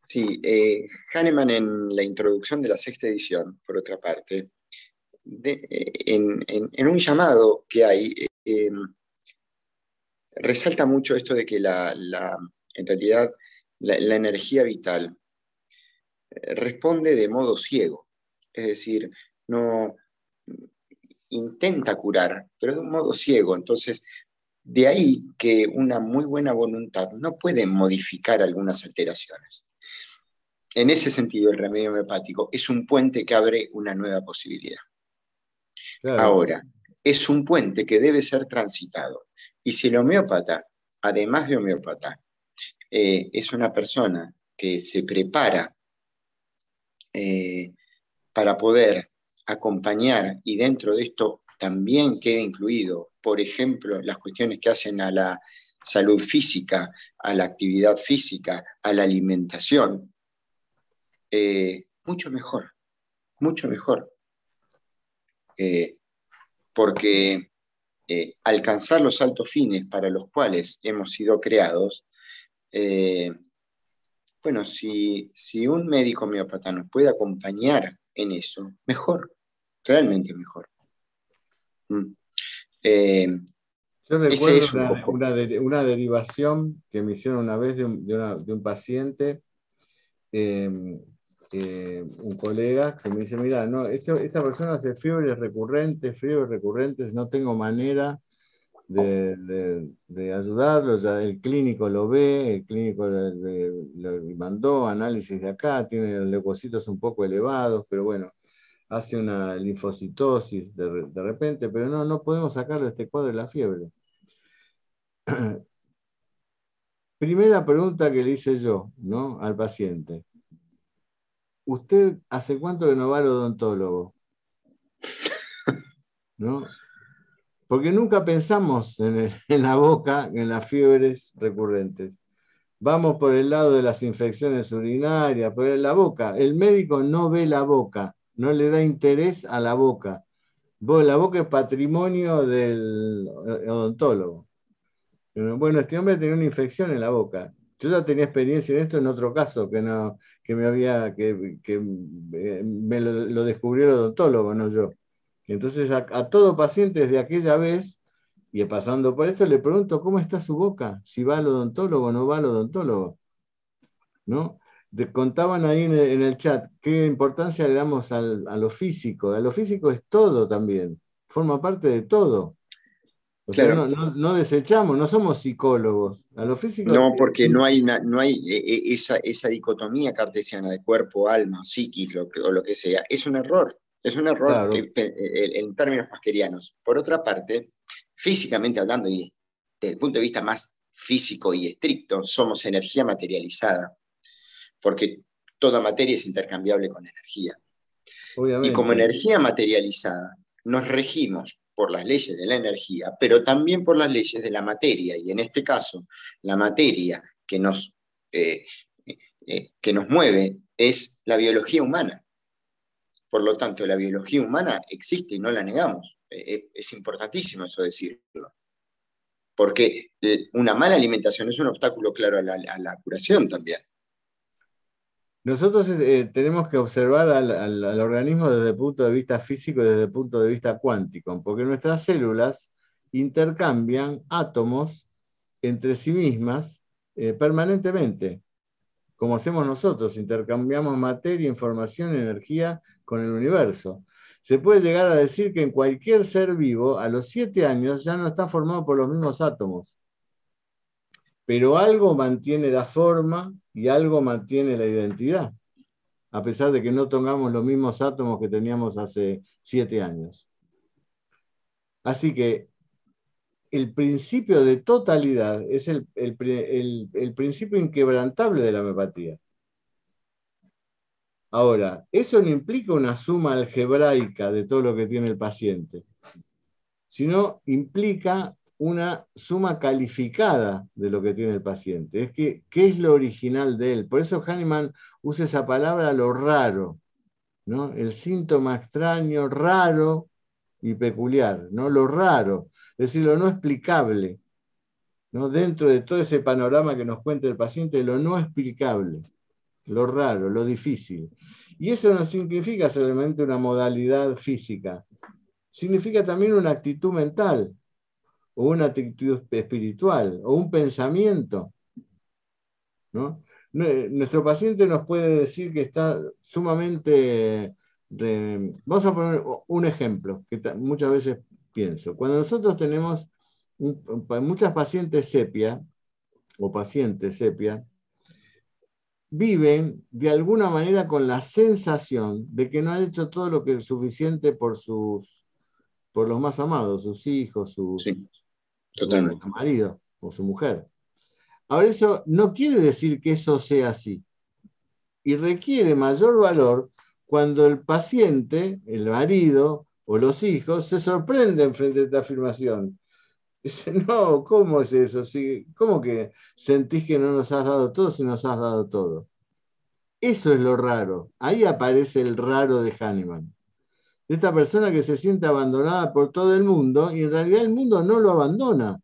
Sí, eh, Hahnemann en la introducción de la sexta edición, por otra parte, eh, en, un llamado que hay, eh, resalta mucho esto de que la, en realidad la energía vital responde de modo ciego, es decir, no, intenta curar, pero de un modo ciego. Entonces, de ahí que una muy buena voluntad no puede modificar algunas alteraciones. En ese sentido, el remedio homeopático es un puente que abre una nueva posibilidad. Ahora, es un puente que debe ser transitado. Y si el homeópata, además de homeópata, eh, es una persona que se prepara eh, para poder acompañar y dentro de esto también queda incluido, por ejemplo, las cuestiones que hacen a la salud física, a la actividad física, a la alimentación, eh, mucho mejor, mucho mejor. Eh, porque eh, alcanzar los altos fines para los cuales hemos sido creados, bueno, si, si un médico homeópata nos puede acompañar en eso, mejor realmente mejor. Mm. Yo recuerdo una, derivación que me hicieron una vez de un, paciente, em, eh, un colega, que me dice, mira, no, esta, persona hace fiebres recurrentes, fiebres recurrentes, no tengo manera de, ayudarlo, ya el clínico lo ve, el clínico le, mandó análisis de acá, tiene los leucocitos un poco elevados, pero bueno, hace una linfocitosis de, de repente, pero no, no podemos sacarle este cuadro de la fiebre. Primera pregunta que le hice yo ¿no? al paciente. ¿Usted hace cuánto que no va al odontólogo? ¿No? Porque nunca pensamos en, la boca, en las fiebres recurrentes. Vamos por el lado de las infecciones urinarias, por la boca. El médico no ve la boca, no le da interés a la boca. La boca es patrimonio del odontólogo. Bueno, este hombre tenía una infección en la boca. Yo ya tenía experiencia en esto en otro caso, que, no, que me había, que, que eh, me lo, descubrió el odontólogo, no yo. Entonces a, todo paciente desde aquella vez, y pasando por eso, le pregunto cómo está su boca, si va al odontólogo o no va al odontólogo. ¿No? contaban ahí en el, chat qué importancia le damos a lo físico. A lo físico es todo también, forma parte de todo. O sea, no, desechamos, no somos psicólogos. A lo físico. No, porque no hay, una, no hay e, e, esa, esa, dicotomía cartesiana de cuerpo, alma, psiquis o lo que sea. Es un error. Es un error en términos paskerianos. Por otra parte, físicamente hablando, y desde el punto de vista más físico y estricto, somos energía materializada, porque toda materia es intercambiable con energía. Y como energía materializada, nos regimos por las leyes de la energía, pero también por las leyes de la materia. Y en este caso, la materia que nos, eh, eh, que nos mueve es la biología humana. Por lo tanto, la biología humana existe y no la negamos. Eh, es importantísimo eso decirlo. Porque una mala alimentación es un obstáculo claro a la, curación también. Nosotros tenemos que observar al, organismo desde el punto de vista físico y desde el punto de vista cuántico, porque nuestras células intercambian átomos entre sí mismas permanentemente como hacemos nosotros, intercambiamos materia, información, energía con el universo. Se puede llegar a decir que en cualquier ser vivo, a los siete años, ya no está formado por los mismos átomos. Pero algo mantiene la forma y algo mantiene la identidad, a pesar de que no tengamos los mismos átomos que teníamos hace siete años. Así que el principio de totalidad es el, principio inquebrantable de la homeopatía. Ahora, eso no implica una suma algebraica de todo lo que tiene el paciente, sino implica una suma calificada de lo que tiene el paciente. Es que, ¿qué es lo original de él? Por eso Hahnemann usa esa palabra lo raro, ¿no? El síntoma extraño, raro y peculiar, ¿no? Lo raro es decir, lo no explicable, ¿no? dentro de todo ese panorama que nos cuenta el paciente, lo no explicable, lo raro, lo difícil. Y eso no significa solamente una modalidad física, significa también una actitud mental, o una actitud espiritual, o un pensamiento. Nuestro paciente nos puede decir que está sumamente... vamos a poner un ejemplo que muchas veces pienso. Cuando nosotros tenemos muchas pacientes sepia o pacientes sepia, viven de alguna manera con la sensación de que no han hecho todo lo que es suficiente por sus por los más amados, sus hijos, sus, su marido o su mujer. Ahora eso no quiere decir que eso sea así. Y requiere mayor valor cuando el paciente, el marido o los hijos se sorprenden frente a esta afirmación. Dicen, no, ¿cómo es eso? ¿Cómo que sentís que no nos has dado todo si nos has dado todo? Eso es lo raro. Ahí aparece el raro de Hahnemann. Esta persona que se siente abandonada por todo el mundo y en realidad el mundo no lo abandona.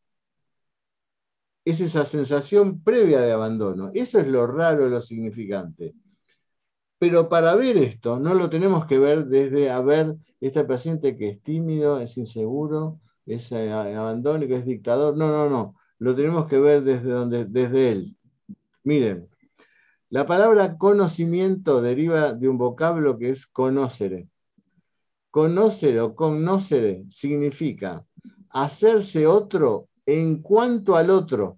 Es esa sensación previa de abandono. Eso es lo raro, lo significante. Pero para ver esto, no lo tenemos que ver desde a ver este paciente que es tímido, es inseguro, es eh, abandónico, es dictador. No, no, no. Lo tenemos que ver desde, donde, desde él. Miren, la palabra conocimiento deriva de un vocablo que es conocere. Conocer o connocere significa hacerse otro en cuanto al otro.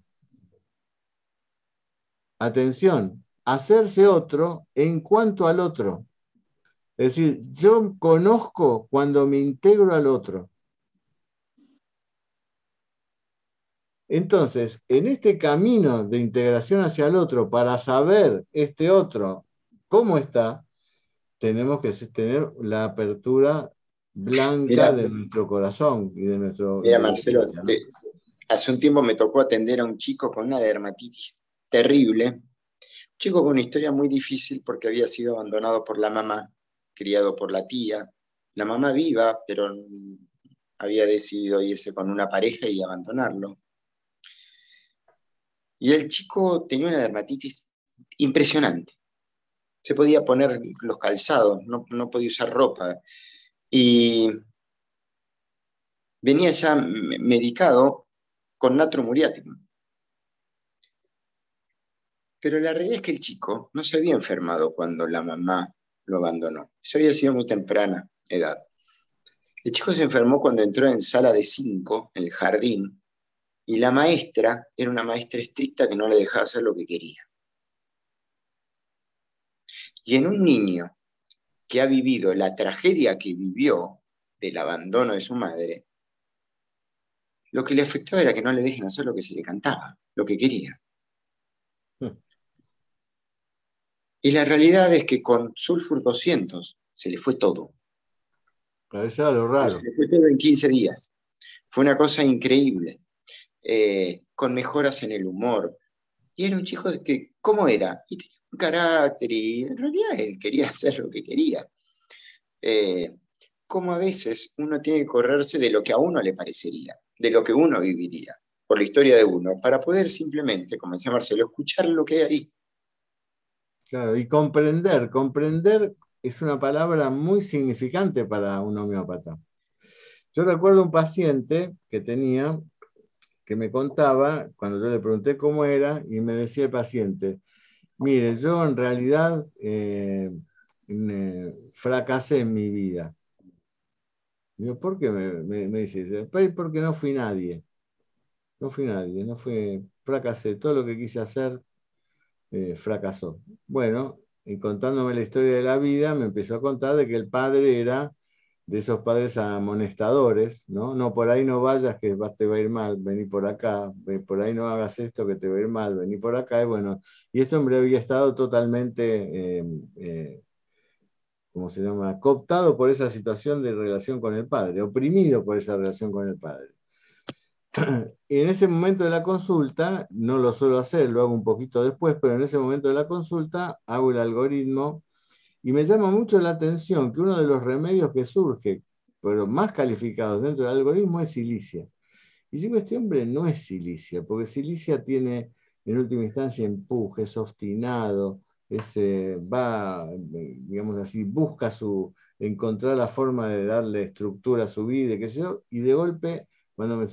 Atención, hacerse otro en cuanto al otro. Es decir, yo conozco cuando me integro al otro. Entonces, en este camino de integración hacia el otro, para saber este otro cómo está, tenemos que tener la apertura blanca de nuestro corazón y de nuestro... Mira, Marcelo, hace un tiempo me tocó atender a un chico con una dermatitis terrible, un chico con una historia muy difícil porque había sido abandonado por la mamá, criado por la tía, la mamá viva, pero había decidido irse con una pareja y abandonarlo. Y el chico tenía una dermatitis impresionante. Se podía poner los calzados, no, podía usar ropa. Y venía ya medicado con natro muriático. Pero la realidad es que el chico no se había enfermado cuando la mamá lo abandonó. Eso había sido muy temprana edad. El chico se enfermó cuando entró en sala de cinco, en el jardín, y la maestra era una maestra estricta que no le dejaba hacer lo que quería. Y en un niño que ha vivido la tragedia que vivió del abandono de su madre, lo que le afectaba era que no le dejen hacer lo que se le cantaba, lo que quería. Hmm. Y la realidad es que con Sulfur 200 se le fue todo. Parece lo raro. Se le fue todo en 15 días. Fue una cosa increíble. Eh, con mejoras en el humor. Y era un chico que, ¿cómo era? Y tenía un carácter y en realidad él quería hacer lo que quería. Eh, como a veces uno tiene que correrse de lo que a uno le parecería, de lo que uno viviría, por la historia de uno, para poder simplemente, como decía Marcelo, escuchar lo que hay ahí. Claro, y comprender, comprender es una palabra muy significante para un homeópata. Yo recuerdo un paciente que tenía que me contaba, cuando yo le pregunté cómo era, y me decía el paciente, mire, yo en realidad eh, fracasé en mi vida. ¿por qué me, me, dice? Porque no fui nadie. No fui nadie, no fui, fracasé. Todo lo que quise hacer eh, fracasó. Bueno, y contándome la historia de la vida, me empezó a contar de que el padre era de esos padres amonestadores, ¿no? No, por ahí no vayas que te va a ir mal, vení por acá, por ahí no hagas esto que te va a ir mal, vení por acá, y bueno, y este hombre había estado totalmente, eh, eh, ¿cómo se llama?, cooptado por esa situación de relación con el padre, oprimido por esa relación con el padre. Y en ese momento de la consulta, no lo suelo hacer, lo hago un poquito después, pero en ese momento de la consulta hago el algoritmo y me llama mucho la atención que uno de los remedios que surge, pero más calificados dentro del algoritmo, es silicia. Y digo, este hombre no es silicia, porque silicia tiene en última instancia empuje, es obstinado, eh, va, digamos así, busca su, encontrar la forma de darle estructura a su vida, qué sé yo, y de golpe, cuando, me,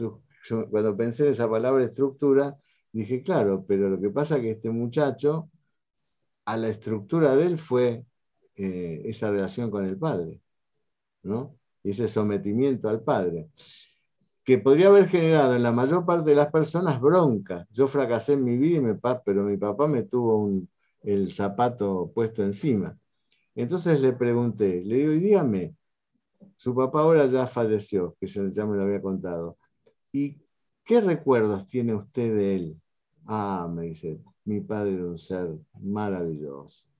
cuando pensé en esa palabra estructura, dije, claro, pero lo que pasa es que este muchacho, a la estructura de él fue eh, esa relación con el Padre, ¿no? Y ese sometimiento al Padre, que podría haber generado en la mayor parte de las personas bronca. Yo fracasé en mi vida, y me, pero mi papá me tuvo el zapato puesto encima. Entonces le pregunté, le digo, dígame, su papá ahora ya falleció, que ya me lo había contado. ¿Y qué recuerdos tiene usted de él? Ah, me dice, mi padre era un ser maravilloso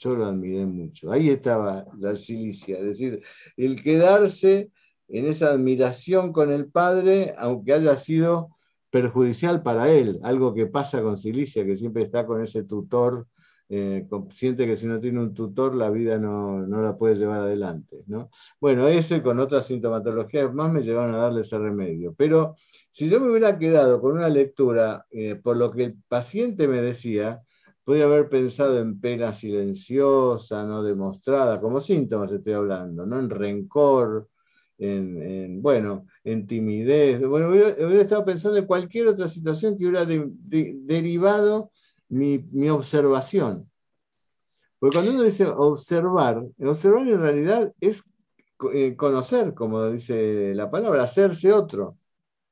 yo lo admiré mucho. Ahí estaba la silicia, es decir, el quedarse en esa admiración con el padre, aunque haya sido perjudicial para él, algo que pasa con Silicia, que siempre está con ese tutor, eh, siente que si no tiene un tutor la vida no, la puede llevar adelante. ¿no? Bueno, eso y con otras sintomatologías más me llevaron a darle ese remedio. Pero si yo me hubiera quedado con una lectura eh, por lo que el paciente me decía, Podría haber pensado en pena silenciosa, no demostrada, como síntomas estoy hablando, ¿no? En rencor, en, bueno, en timidez. Bueno, hubiera, estado pensando en cualquier otra situación que hubiera derivado mi, observación. Porque cuando uno dice observar, observar en realidad es eh, conocer, como dice la palabra, hacerse otro.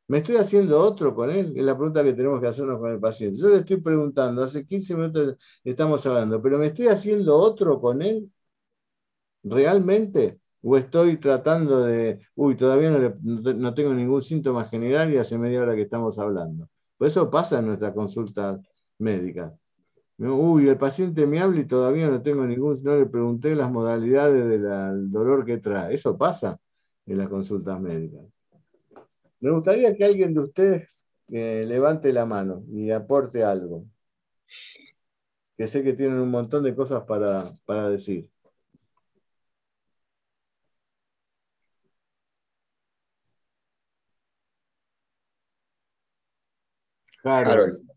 ¿Me estoy haciendo otro con él? Es la pregunta que tenemos que hacernos con el paciente. Yo le estoy preguntando, hace 15 minutos estamos hablando, pero ¿me estoy haciendo otro con él? ¿Realmente? ¿O estoy tratando de, uy, todavía no, tengo ningún síntoma general y hace media hora que estamos hablando? Pues eso pasa en nuestra consulta médica. Uy, el paciente me habla y todavía no tengo ningún, no le pregunté las modalidades del dolor que trae. Eso pasa en las consultas médicas. Me gustaría que alguien de ustedes eh, levante la mano y aporte algo. Que sé que tienen un montón de cosas para, para decir. Harold.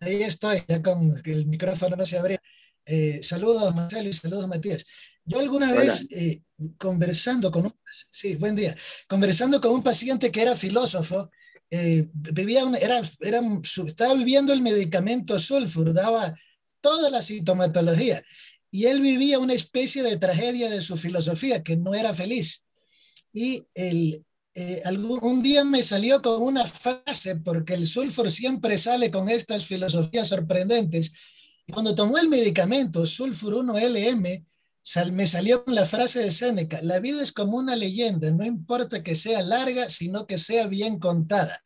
Ahí estoy, ya con el micrófono no se abría. Eh, saludos, Marcelo, y saludos, Matías. Yo alguna vez eh, conversando con un, sí, buen día, conversando con un paciente que era filósofo, eh, vivía era, era, estaba viviendo el medicamento sulfur, daba toda la sintomatología, y él vivía una especie de tragedia de su filosofía, que no era feliz. Y el, eh, un día me salió con una frase, porque el sulfur siempre sale con estas filosofías sorprendentes. Cuando tomó el medicamento sulfur 1-LM, me salió con la frase de Séneca, la vida es como una leyenda, no importa que sea larga, sino que sea bien contada.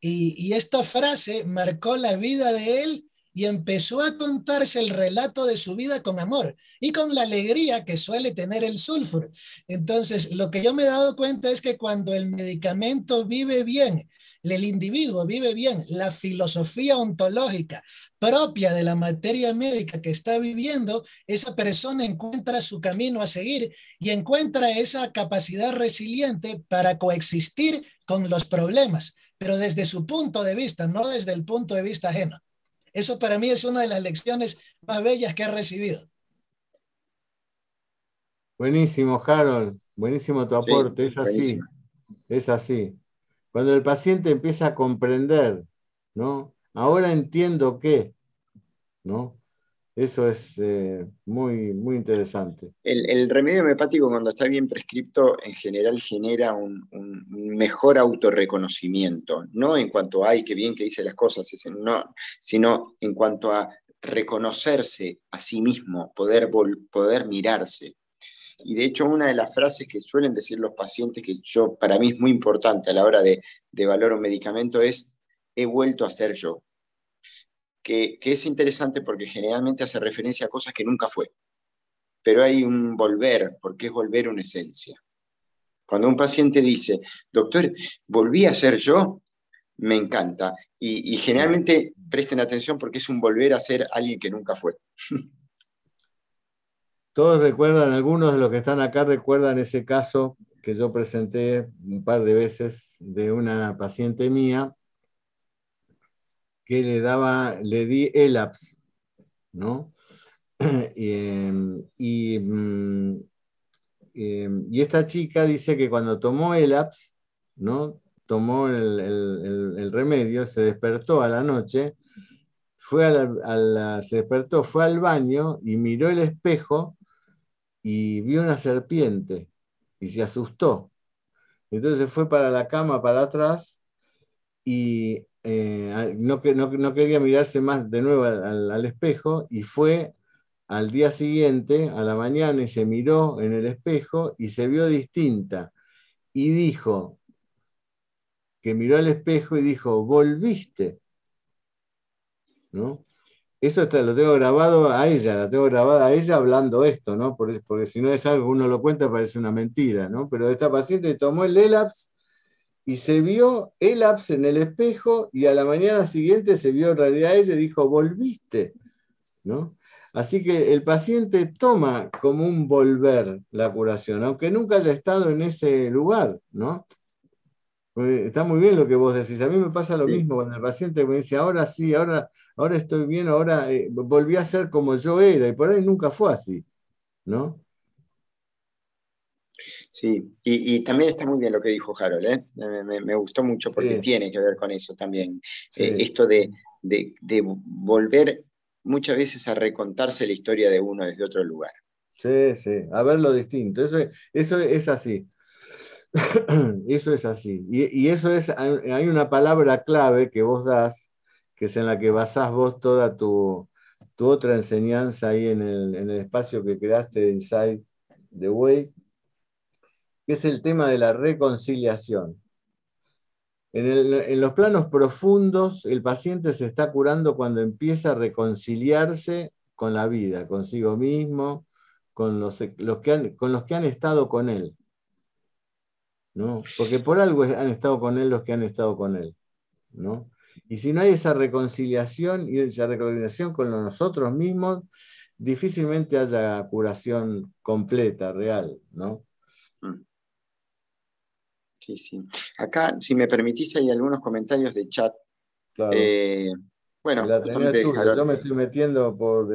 Y esta frase marcó la vida de él y empezó a contarse el relato de su vida con amor y con la alegría que suele tener el sulfur. Entonces, lo que yo me he dado cuenta es que cuando el medicamento vive bien, el individuo vive bien, la filosofía ontológica propia de la materia médica que está viviendo, esa persona encuentra su camino a seguir y encuentra esa capacidad resiliente para coexistir con los problemas, pero desde su punto de vista, no desde el punto de vista ajeno. Eso para mí es una de las lecciones más bellas que he recibido. Buenísimo, Harold. Buenísimo tu aporte. es así. Es así. Cuando el paciente empieza a comprender, ¿no? Ahora entiendo qué, ¿no? Eso es eh, muy, muy interesante. El, remedio homeopático, cuando está bien prescripto, en general genera un, mejor autorreconocimiento, no en cuanto a, ay, qué bien que hice las cosas, no, sino en cuanto a reconocerse a sí mismo, poder, poder mirarse. Y de hecho, una de las frases que suelen decir los pacientes, que yo para mí es muy importante a la hora de, de valorar un medicamento, es, he vuelto a ser yo que, es interesante porque generalmente hace referencia a cosas que nunca fue. Pero hay un volver, porque es volver una esencia. Cuando un paciente dice, doctor, volví a ser yo, me encanta. Y, generalmente presten atención porque es un volver a ser alguien que nunca fue. Todos recuerdan, algunos de los que están acá recuerdan ese caso que yo presenté un par de veces de una paciente mía que le daba, le di ELAPS, ¿no? Em, y, mm, em, y, esta chica dice que cuando tomó ELAPS, ¿no? Tomó el, remedio, se despertó a la noche, fue se despertó, fue al baño y miró el espejo y vio una serpiente y se asustó. Entonces fue para la cama, para atrás, y eh, no, no, quería mirarse más de nuevo al, espejo y fue al día siguiente, a la mañana, y se miró en el espejo y se vio distinta. Y dijo, que miró al espejo y dijo, volviste. ¿No? Eso lo tengo grabado a ella, la tengo grabada a ella hablando esto, ¿no? Porque, porque si no es algo, uno lo cuenta, parece una mentira, ¿no? Pero esta paciente tomó el ELAPS y se vio el apse en el espejo y a la mañana siguiente se vio en realidad ella y dijo, volviste. ¿no? Así que el paciente toma como un volver la curación, aunque nunca haya estado en ese lugar. ¿no? Pues, está muy bien lo que vos decís. A mí me pasa lo mismo cuando el paciente me dice, ahora sí, ahora, ahora estoy bien, ahora eh, volví a ser como yo era, y por ahí nunca fue así. ¿no? Sí, y, también está muy bien lo que dijo Harold, ¿eh? me, gustó mucho porque tiene que ver con eso también. Eh, esto de, volver muchas veces a recontarse la historia de uno desde otro lugar. Sí, sí, a ver lo distinto. Eso, eso es así. eso es así. Y, eso es, hay una palabra clave que vos das, que es en la que basás vos toda tu, otra enseñanza ahí en el, en el espacio que creaste de Inside the Way que es el tema de la reconciliación. En, los planos profundos, el paciente se está curando cuando empieza a reconciliarse con la vida, consigo mismo, con los, que, han, con los que han estado con él. ¿no? Porque por algo han estado con él los que han estado con él. ¿no? Y si no hay esa reconciliación y esa reconciliación con nosotros mismos, difícilmente haya curación completa, real. ¿no? Sí, sí. Acá, si me permitís, hay algunos comentarios de chat. Eh, bueno, yo me estoy metiendo por...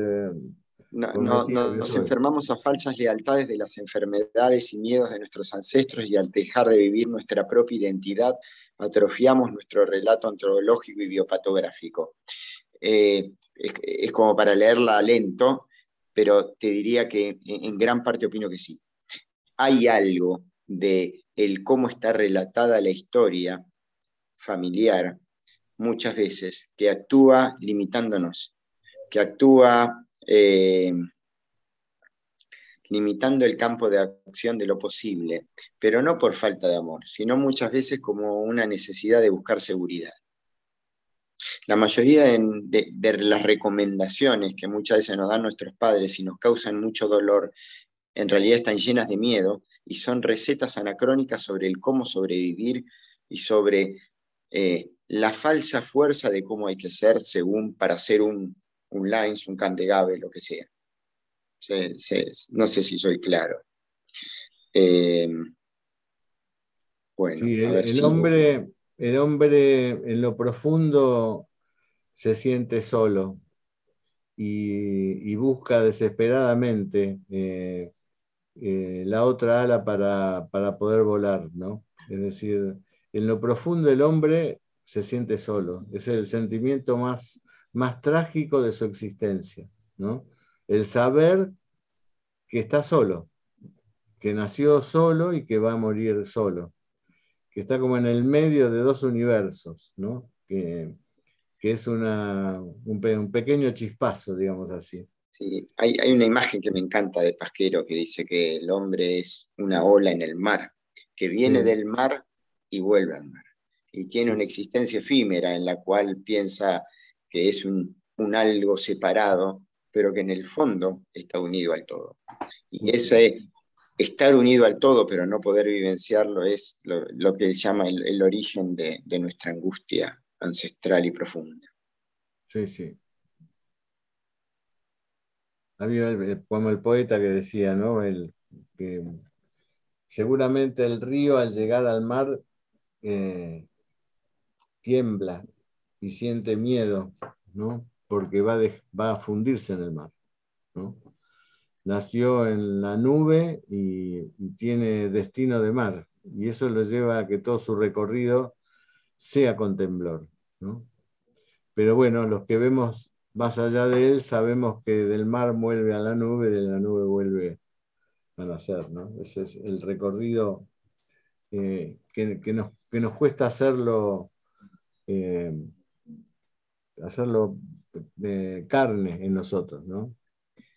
nos enfermamos a falsas lealtades de las enfermedades y miedos de nuestros ancestros y al dejar de vivir nuestra propia identidad, atrofiamos nuestro relato antropológico y biopatográfico. Eh, es, como para leerla lento, pero te diría que en gran parte opino que sí. Hay algo de el cómo está relatada la historia familiar muchas veces, que actúa limitándonos, que actúa eh, limitando el campo de acción de lo posible, pero no por falta de amor, sino muchas veces como una necesidad de buscar seguridad. La mayoría de, de, las recomendaciones que muchas veces nos dan nuestros padres y nos causan mucho dolor, en realidad están llenas de miedo y son recetas anacrónicas sobre el cómo sobrevivir y sobre eh, la falsa fuerza de cómo hay que ser según para ser un, un Lines, un Cantegave, lo que sea. no sé si soy claro. Em, bueno, el, hombre, el hombre en lo profundo se siente solo y, busca desesperadamente eh, eh, la otra ala para, poder volar, ¿no? Es decir, en lo profundo el hombre se siente solo, es el sentimiento más, más trágico de su existencia, ¿no? El saber que está solo, que nació solo y que va a morir solo, que está como en el medio de dos universos, ¿no? Que, es una, un pequeño chispazo, digamos así hay, una imagen que me encanta de Pasquero que dice que el hombre es una ola en el mar, que viene del mar y vuelve al mar. Y tiene una existencia efímera en la cual piensa que es un, algo separado, pero que en el fondo está unido al todo. Y ese estar unido al todo, pero no poder vivenciarlo, es lo, que él llama el, el origen de, de nuestra angustia ancestral y profunda. Sí, sí había como el poeta que decía, ¿no? El, que seguramente el río al llegar al mar eh, tiembla y siente miedo, ¿no? Porque va, va, a fundirse en el mar, ¿no? Nació en la nube y, y tiene destino de mar, y eso lo lleva a que todo su recorrido sea con temblor, ¿no? Pero bueno, los que vemos más allá de él, sabemos que del mar vuelve a la nube, de la nube vuelve a nacer. ¿no? Ese es el recorrido eh, que, nos, nos, cuesta hacerlo, eh, hacerlo de carne en nosotros. ¿no?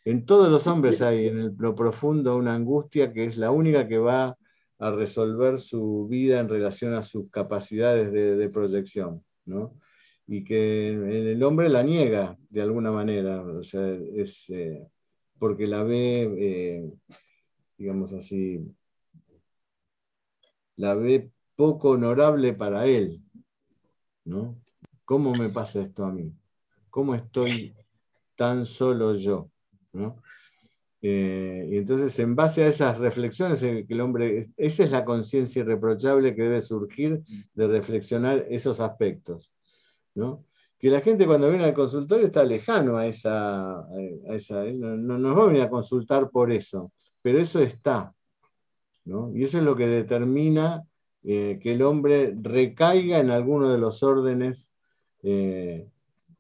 En todos los hombres hay en lo profundo una angustia que es la única que va a resolver su vida en relación a sus capacidades de, de proyección. ¿no? Y que el hombre la niega de alguna manera, o sea, es eh, porque la ve, eh, digamos así, la ve poco honorable para él, ¿no? ¿Cómo me pasa esto a mí? ¿Cómo estoy tan solo yo? Eh, y entonces, en base a esas reflexiones, que el hombre, esa es la conciencia irreprochable que debe surgir de reflexionar esos aspectos. Que la gente cuando viene al consultorio está lejano a esa, esa no, nos va a venir a consultar por eso, pero eso está. Y eso es lo que determina eh, que el hombre recaiga en alguno de los órdenes eh,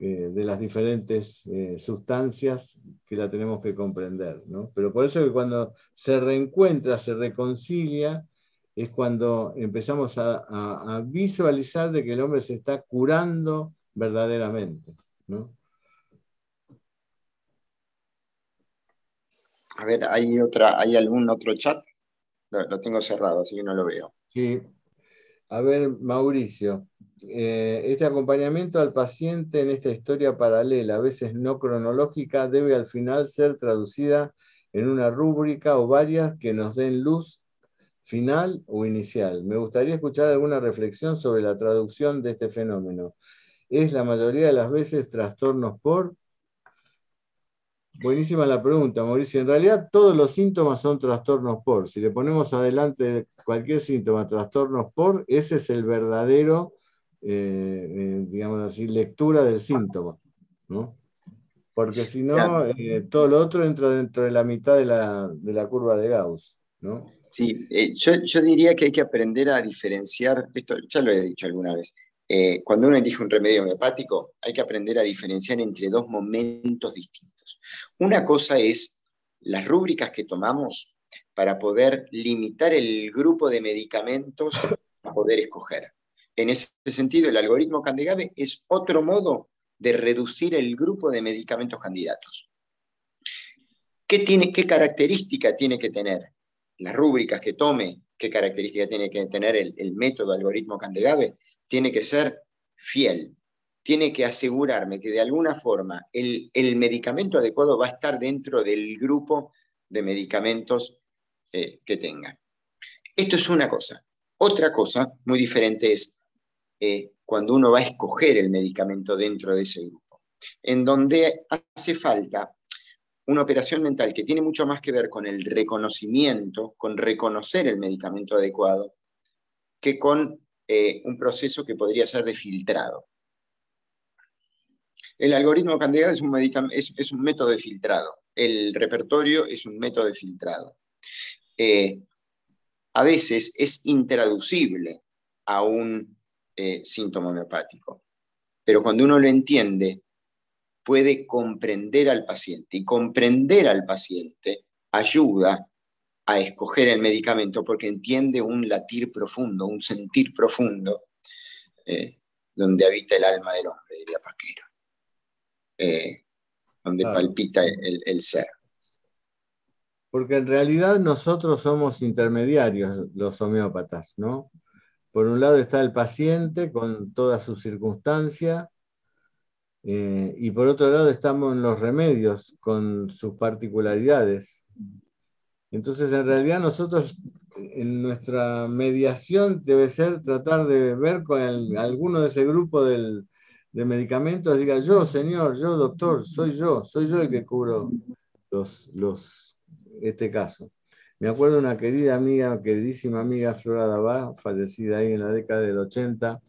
eh, de las diferentes sustancias que la tenemos que comprender. Pero por eso que cuando se reencuentra, se reconcilia, es cuando empezamos a, visualizar de que el hombre se está curando verdaderamente. A ver, ¿hay, otra, ¿hay algún otro chat? Lo, tengo cerrado, así que no lo veo. Sí. A ver, Mauricio, eh, este acompañamiento al paciente en esta historia paralela, a veces no cronológica, debe al final ser traducida en una rúbrica o varias que nos den luz final o inicial. Me gustaría escuchar alguna reflexión sobre la traducción de este fenómeno. ¿Es la mayoría de las veces trastornos por Buenísima la pregunta, Mauricio. En realidad todos los síntomas son trastornos por. Si le ponemos adelante cualquier síntoma, trastornos por, ese es el verdadero, eh, eh, digamos así, lectura del síntoma. ¿no? Porque si no, eh, todo lo otro entra dentro de la mitad de la, curva de Gauss. ¿no? Sí, yo, yo, diría que hay que aprender a diferenciar, esto ya lo he dicho alguna vez, cuando uno elige un remedio homeopático, hay que aprender a diferenciar entre dos momentos distintos. Una cosa es las rúbricas que tomamos para poder limitar el grupo de medicamentos a poder escoger. En ese sentido, el algoritmo Candegave es otro modo de reducir el grupo de medicamentos candidatos. ¿Qué, tiene, qué característica tiene que tener las rúbricas que tome? ¿Qué característica tiene que tener el, el método algoritmo Candegave? Tiene que ser fiel, tiene que asegurarme que de alguna forma el, medicamento adecuado va a estar dentro del grupo de medicamentos eh, que tenga. Esto es una cosa. Otra cosa muy diferente es eh, cuando uno va a escoger el medicamento dentro de ese grupo, en donde hace falta una operación mental que tiene mucho más que ver con el reconocimiento, con reconocer el medicamento adecuado, que con eh, un proceso que podría ser de filtrado. El algoritmo Candela es un, es, un método de filtrado. El repertorio es un método de filtrado. Eh, a veces es intraducible a un eh, síntoma homeopático, pero cuando uno lo entiende, puede comprender al paciente y comprender al paciente ayuda a escoger el medicamento porque entiende un latir profundo, un sentir profundo, eh, donde habita el alma del hombre, diría Paquero. Eh, donde palpita el, ser. Porque en realidad nosotros somos intermediarios, los homeópatas, ¿no? Por un lado está el paciente con toda su circunstancia, eh, y por otro lado estamos en los remedios con sus particularidades. Entonces, en realidad nosotros, en nuestra mediación debe ser tratar de ver con alguno de ese grupo del, de medicamentos diga yo, señor, yo, doctor, soy yo, soy yo el que cubro los, los, este caso. Me acuerdo una querida amiga, queridísima amiga Flora Dabá, fallecida ahí en la década del 80,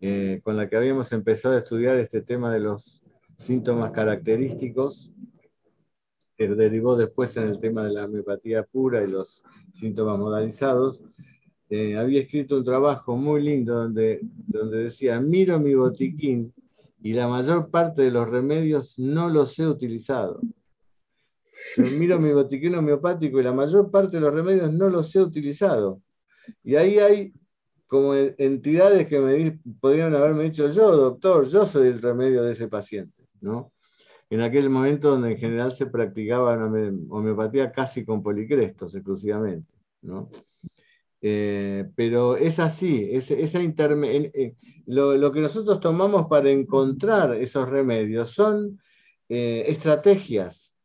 eh, con la que habíamos empezado a estudiar este tema de los síntomas característicos, que derivó después en el tema de la homeopatía pura y los síntomas modalizados. Eh, había escrito un trabajo muy lindo donde, donde decía, miro mi botiquín y la mayor parte de los remedios no los he utilizado. miro mi botiquín homeopático y la mayor parte de los remedios no los he utilizado. Y ahí hay como entidades que me podrían haberme dicho, yo, doctor, yo soy el remedio de ese paciente. ¿no? En aquel momento donde en general se practicaba homeopatía casi con policrestos exclusivamente. ¿no? Eh, pero es así, esa lo, que nosotros tomamos para encontrar esos remedios son eh, estrategias,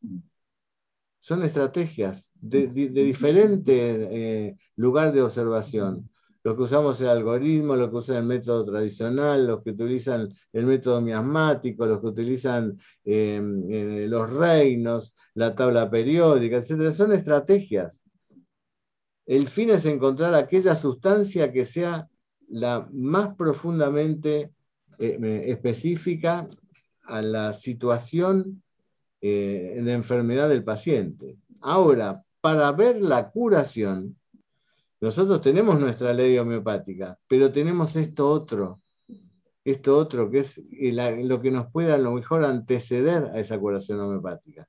son estrategias de, diferente eh, lugar de observación. Los que usamos el algoritmo, los que usan el método tradicional, los que utilizan el método miasmático, los que utilizan los reinos, la tabla periódica, etc. Son estrategias el fin es encontrar aquella sustancia que sea la más profundamente eh, específica a la situación eh, de enfermedad del paciente. Ahora, para ver la curación, Nosotros tenemos nuestra ley homeopática, pero tenemos esto otro, esto otro que es lo que nos puede a lo mejor anteceder a esa curación homeopática.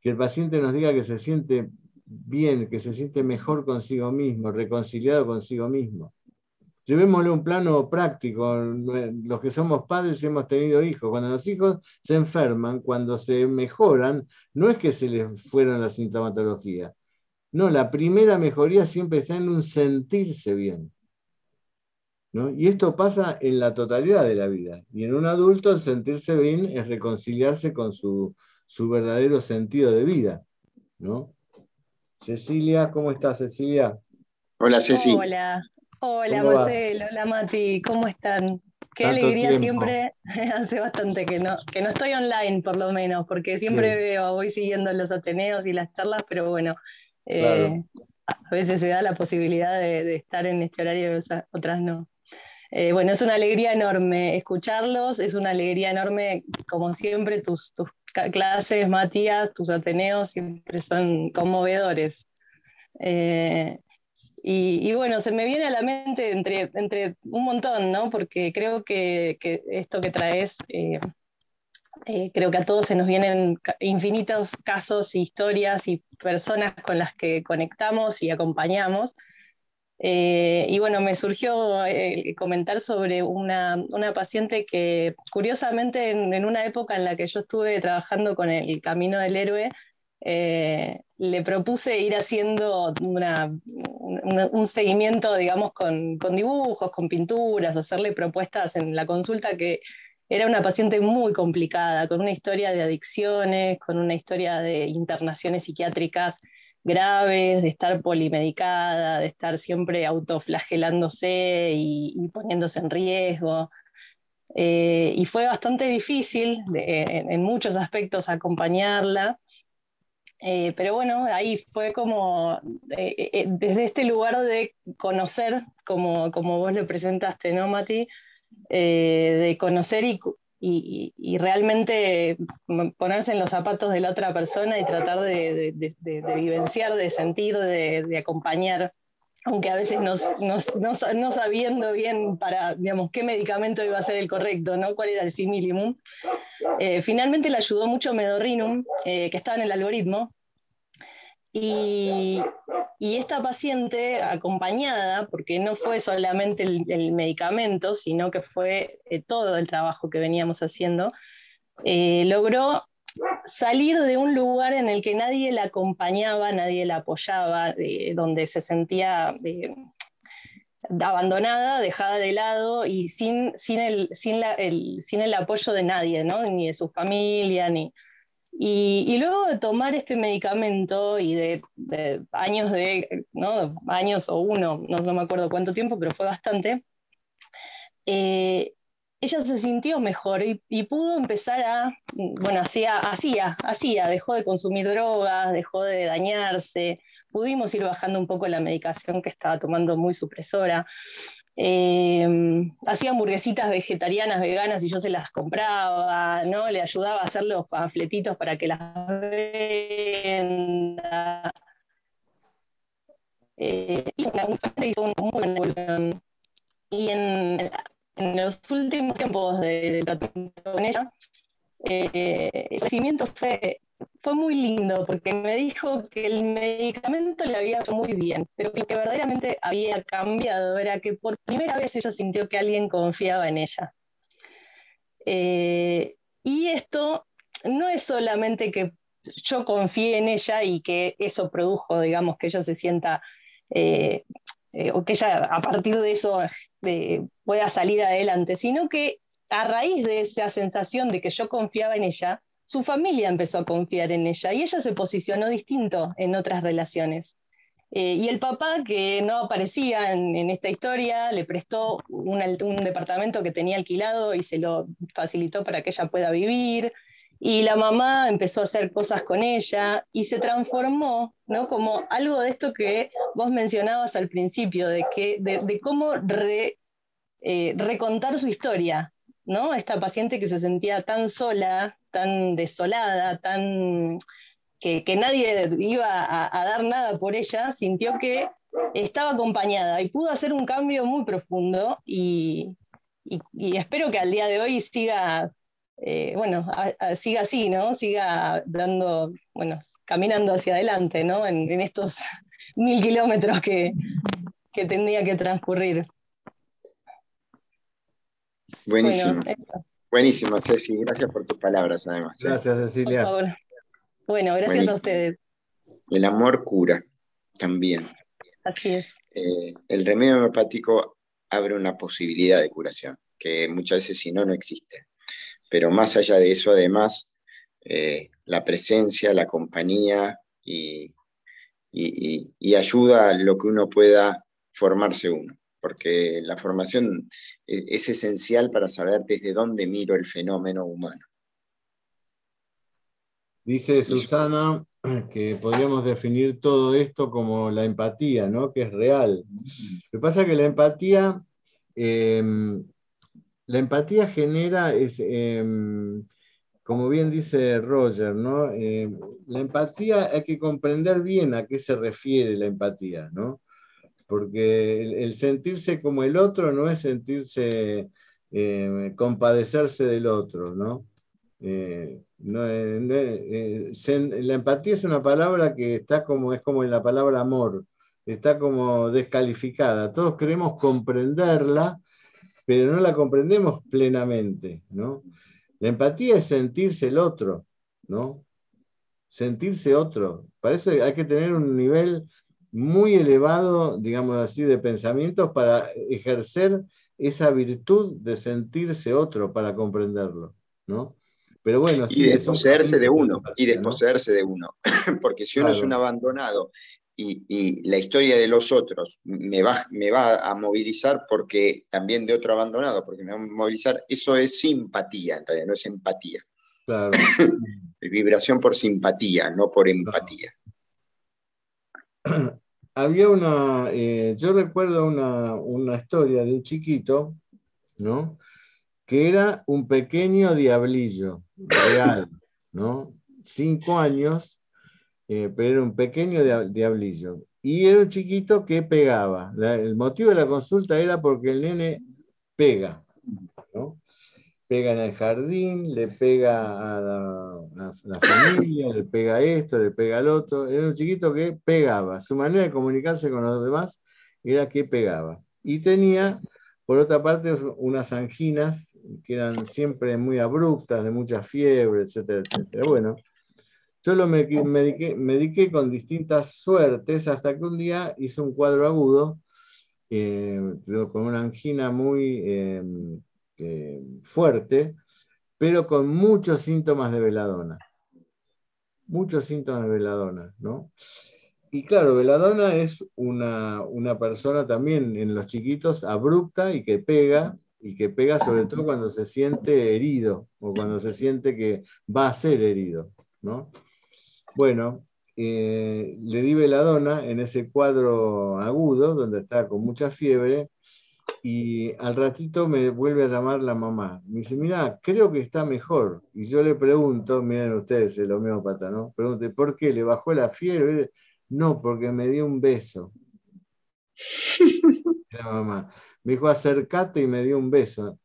Que el paciente nos diga que se siente bien, que se siente mejor consigo mismo, reconciliado consigo mismo. Llevémosle un plano práctico. Los que somos padres hemos tenido hijos. Cuando los hijos se enferman, cuando se mejoran, no es que se les fueron la sintomatología. No, la primera mejoría siempre está en un sentirse bien. Y esto pasa en la totalidad de la vida. Y en un adulto el sentirse bien es reconciliarse con su, verdadero sentido de vida. ¿no? Cecilia, ¿cómo estás, Cecilia? Hola, Ceci. Hola, hola, Marcelo, hola, Mati, ¿cómo están? Qué alegría siempre, hace bastante que no, que no estoy online por lo menos, porque siempre veo, voy siguiendo los Ateneos y las charlas, pero bueno, eh, a veces se da la posibilidad de, estar en este horario y otras no. Eh, bueno, es una alegría enorme escucharlos, es una alegría enorme, como siempre, tus, clases, Matías, tus Ateneos siempre son conmovedores. Eh, y, bueno, se me viene a la mente entre, entre un montón, ¿no? Porque creo que, esto que traes, eh, creo que a todos se nos vienen infinitos casos, historias y personas con las que conectamos y acompañamos. Eh, y bueno, me surgió eh, comentar sobre una, paciente que curiosamente en, una época en la que yo estuve trabajando con el Camino del Héroe, eh, le propuse ir haciendo un seguimiento, digamos, con, con, dibujos, con pinturas, hacerle propuestas en la consulta que era una paciente muy complicada, con una historia de adicciones, con una historia de internaciones psiquiátricas graves, de estar polimedicada, de estar siempre autoflagelándose y, poniéndose en riesgo. Eh, y fue bastante difícil en, muchos aspectos acompañarla. Eh, pero bueno, ahí fue como eh, desde este lugar de conocer, como, como vos le presentaste, ¿no, Mati? De conocer y, y, realmente ponerse en los zapatos de la otra persona y tratar de, vivenciar, de sentir, de, acompañar, aunque a veces no, sabiendo bien para, digamos, qué medicamento iba a ser el correcto, ¿no? cuál era el similimum. Eh, finalmente le ayudó mucho Medorrinum, eh, que estaba en el algoritmo, y, esta paciente acompañada, porque no fue solamente el, medicamento, sino que fue eh, todo el trabajo que veníamos haciendo, eh, logró salir de un lugar en el que nadie la acompañaba, nadie la apoyaba, donde se sentía eh, abandonada, dejada de lado y sin, sin, el, sin, el, sin el apoyo de nadie, ¿no? ni de su familia, ni, y, luego de tomar este medicamento y de, años de, ¿no? años o uno, no, me acuerdo cuánto tiempo, pero fue bastante, eh, ella se sintió mejor y, pudo empezar a, bueno, hacía, hacía, hacía, dejó de consumir drogas, dejó de dañarse, pudimos ir bajando un poco la medicación que estaba tomando muy supresora. Eh, hacía hamburguesitas vegetarianas, veganas y yo se las compraba, ¿no? Le ayudaba a hacer los panfletitos para que las venda. Eh, hizo, un, Y en, los últimos tiempos de, de con ella, eh, el crecimiento fue fue muy lindo porque me dijo que el medicamento le había hecho muy bien, pero que lo que verdaderamente había cambiado era que por primera vez ella sintió que alguien confiaba en ella. Eh, y esto no es solamente que yo confíe en ella y que eso produjo, digamos, que ella se sienta, eh, eh, o que ella a partir de eso pueda salir adelante, sino que a raíz de esa sensación de que yo confiaba en ella, su familia empezó a confiar en ella y ella se posicionó distinto en otras relaciones. Eh, y el papá, que no aparecía en, esta historia, le prestó un, departamento que tenía alquilado y se lo facilitó para que ella pueda vivir. Y la mamá empezó a hacer cosas con ella y se transformó, ¿no? Como algo de esto que vos mencionabas al principio, de, que, de, cómo eh, recontar su historia, ¿no? Esta paciente que se sentía tan sola, tan desolada, tan que, nadie iba a, dar nada por ella, sintió que estaba acompañada y pudo hacer un cambio muy profundo y, espero que al día de hoy siga, eh, bueno, siga así, ¿no? Siga dando, bueno, caminando hacia adelante, ¿no? En, estos mil kilómetros que, que tendría que transcurrir. Buenísimo. Buenísimo, Ceci. Gracias por tus palabras, además. ¿eh? Gracias, Cecilia. Bueno, gracias a ustedes. El amor cura también. Así es. Eh, el remedio homeopático abre una posibilidad de curación, que muchas veces si no, no existe. Pero más allá de eso, además, eh, la presencia, la compañía y, y, ayuda a lo que uno pueda formarse uno, porque la formación es, es esencial para saber desde dónde miro el fenómeno humano. Dice Susana que podríamos definir todo esto como la empatía, ¿no? que es real. Lo que pasa es que la empatía, em, la empatía genera, em, como bien dice Roger, ¿no? Em, la empatía hay que comprender bien a qué se refiere la empatía, ¿no? Porque el, sentirse como el otro no es sentirse, compadecerse del otro, ¿no? Eh, eh, eh, la empatía es una palabra que está como, es como en la palabra amor, está como descalificada. Todos queremos comprenderla, pero no la comprendemos plenamente, ¿no? La empatía es sentirse el otro, ¿no? Sentirse otro. Para eso hay que tener un nivel muy elevado, digamos así, de pensamientos para ejercer esa virtud de sentirse otro, para comprenderlo, ¿no? Pero bueno, y desposeerse de uno, y desposeerse de uno. Porque si uno es un abandonado y, la historia de los otros me va, me va a movilizar porque también de otro abandonado, porque me va a movilizar, eso es simpatía, en realidad, no es empatía. Claro. Vibración por simpatía, no por empatía. Había una, eh, yo recuerdo una, una historia de un chiquito, ¿no? que era un pequeño diablillo, real, ¿no? Cinco años, eh, pero era un pequeño diablillo. Y era un chiquito que pegaba. el motivo de la consulta era porque el nene pega, ¿no? Pega en el jardín, le pega a la, familia, le pega esto, le pega al otro. Era un chiquito que pegaba. Su manera de comunicarse con los demás era que pegaba. Y tenía por otra parte, unas anginas que eran siempre muy abruptas, de mucha fiebre, etcétera, etcétera. Bueno, yo lo me, mediqué, con distintas suertes hasta que un día hice un cuadro agudo eh, con una angina muy em, eh, fuerte, pero con muchos síntomas de veladona. Muchos síntomas de veladona, ¿no? Y claro, Veladona es una, persona también en los chiquitos abrupta y que pega, y que pega sobre todo cuando se siente herido o cuando se siente que va a ser herido. ¿no? Bueno, eh, le di veladona en ese cuadro agudo donde está con mucha fiebre y al ratito me vuelve a llamar la mamá. Me dice, mira, creo que está mejor. Y yo le pregunto, miren ustedes, el homeópata, ¿no? Pregunte, ¿por qué? ¿Le bajó la fiebre? No, porque me dio un beso. La mamá. Me dijo, acércate y me dio un beso.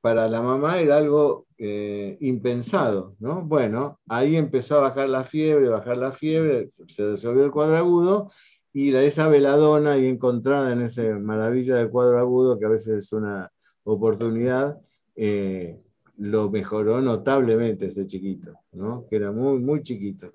Para la mamá era algo eh, impensado, ¿no? Bueno, ahí empezó a bajar la fiebre, bajar la fiebre, se resolvió el cuadro agudo y esa veladona ahí encontrada en esa maravilla del cuadro agudo, que a veces es una oportunidad, eh, lo mejoró notablemente este chiquito, ¿no? Que era muy, muy chiquito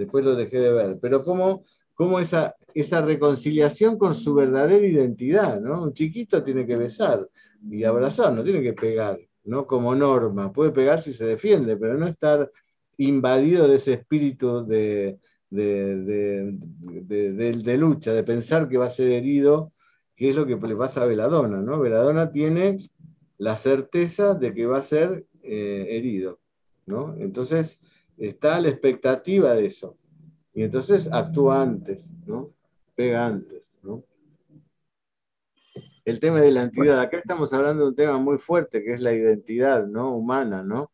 después lo dejé de ver, pero cómo, cómo esa, esa reconciliación con su verdadera identidad, ¿no? Un chiquito tiene que besar y abrazar, no tiene que pegar, ¿no? Como norma, puede pegar si se defiende, pero no estar invadido de ese espíritu de, de, lucha, de pensar que va a ser herido, que es lo que le pasa a Veladona, ¿no? Veladona tiene la certeza de que va a ser eh, herido, ¿no? Entonces, está la expectativa de eso. Y entonces actúa antes, ¿no? Pega antes, ¿no? El tema de la entidad. Acá estamos hablando de un tema muy fuerte que es la identidad, ¿no? Humana, ¿no?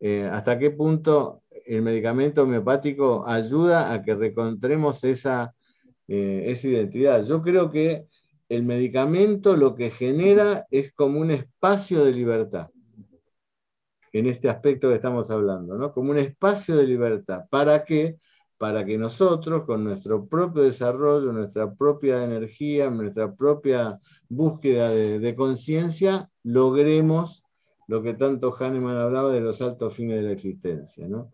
Eh, ¿Hasta qué punto el medicamento homeopático ayuda a que recontremos esa, eh, esa identidad. Yo creo que el medicamento lo que genera es como un espacio de libertad en este aspecto que estamos hablando, ¿no? Como un espacio de libertad. ¿Para qué? Para que nosotros, con nuestro propio desarrollo, nuestra propia energía, nuestra propia búsqueda de, conciencia, logremos lo que tanto Hahnemann hablaba de los altos fines de la existencia, ¿no?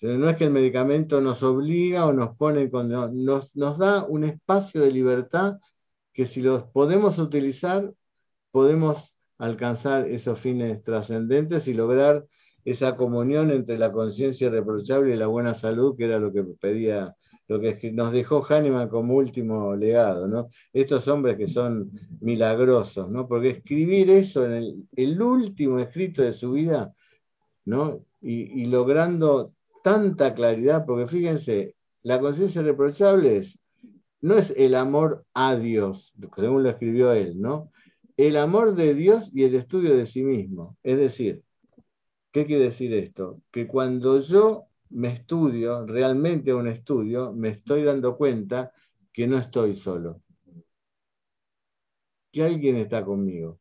No es que el medicamento nos obliga o nos pone, con, nos, nos da un espacio de libertad que si los podemos utilizar, podemos alcanzar esos fines trascendentes y lograr esa comunión entre la conciencia irreprochable y la buena salud, que era lo que pedía, lo que nos dejó Hahnemann como último legado, ¿no? Estos hombres que son milagrosos, ¿no? Porque escribir eso en el, último escrito de su vida, ¿no? Y, logrando tanta claridad, porque fíjense, la conciencia irreprochable es, no es el amor a Dios, según lo escribió él, ¿no? el amor de Dios y el estudio de sí mismo. Es decir, ¿qué quiere decir esto? Que cuando yo me estudio, realmente un estudio, me estoy dando cuenta que no estoy solo, que alguien está conmigo.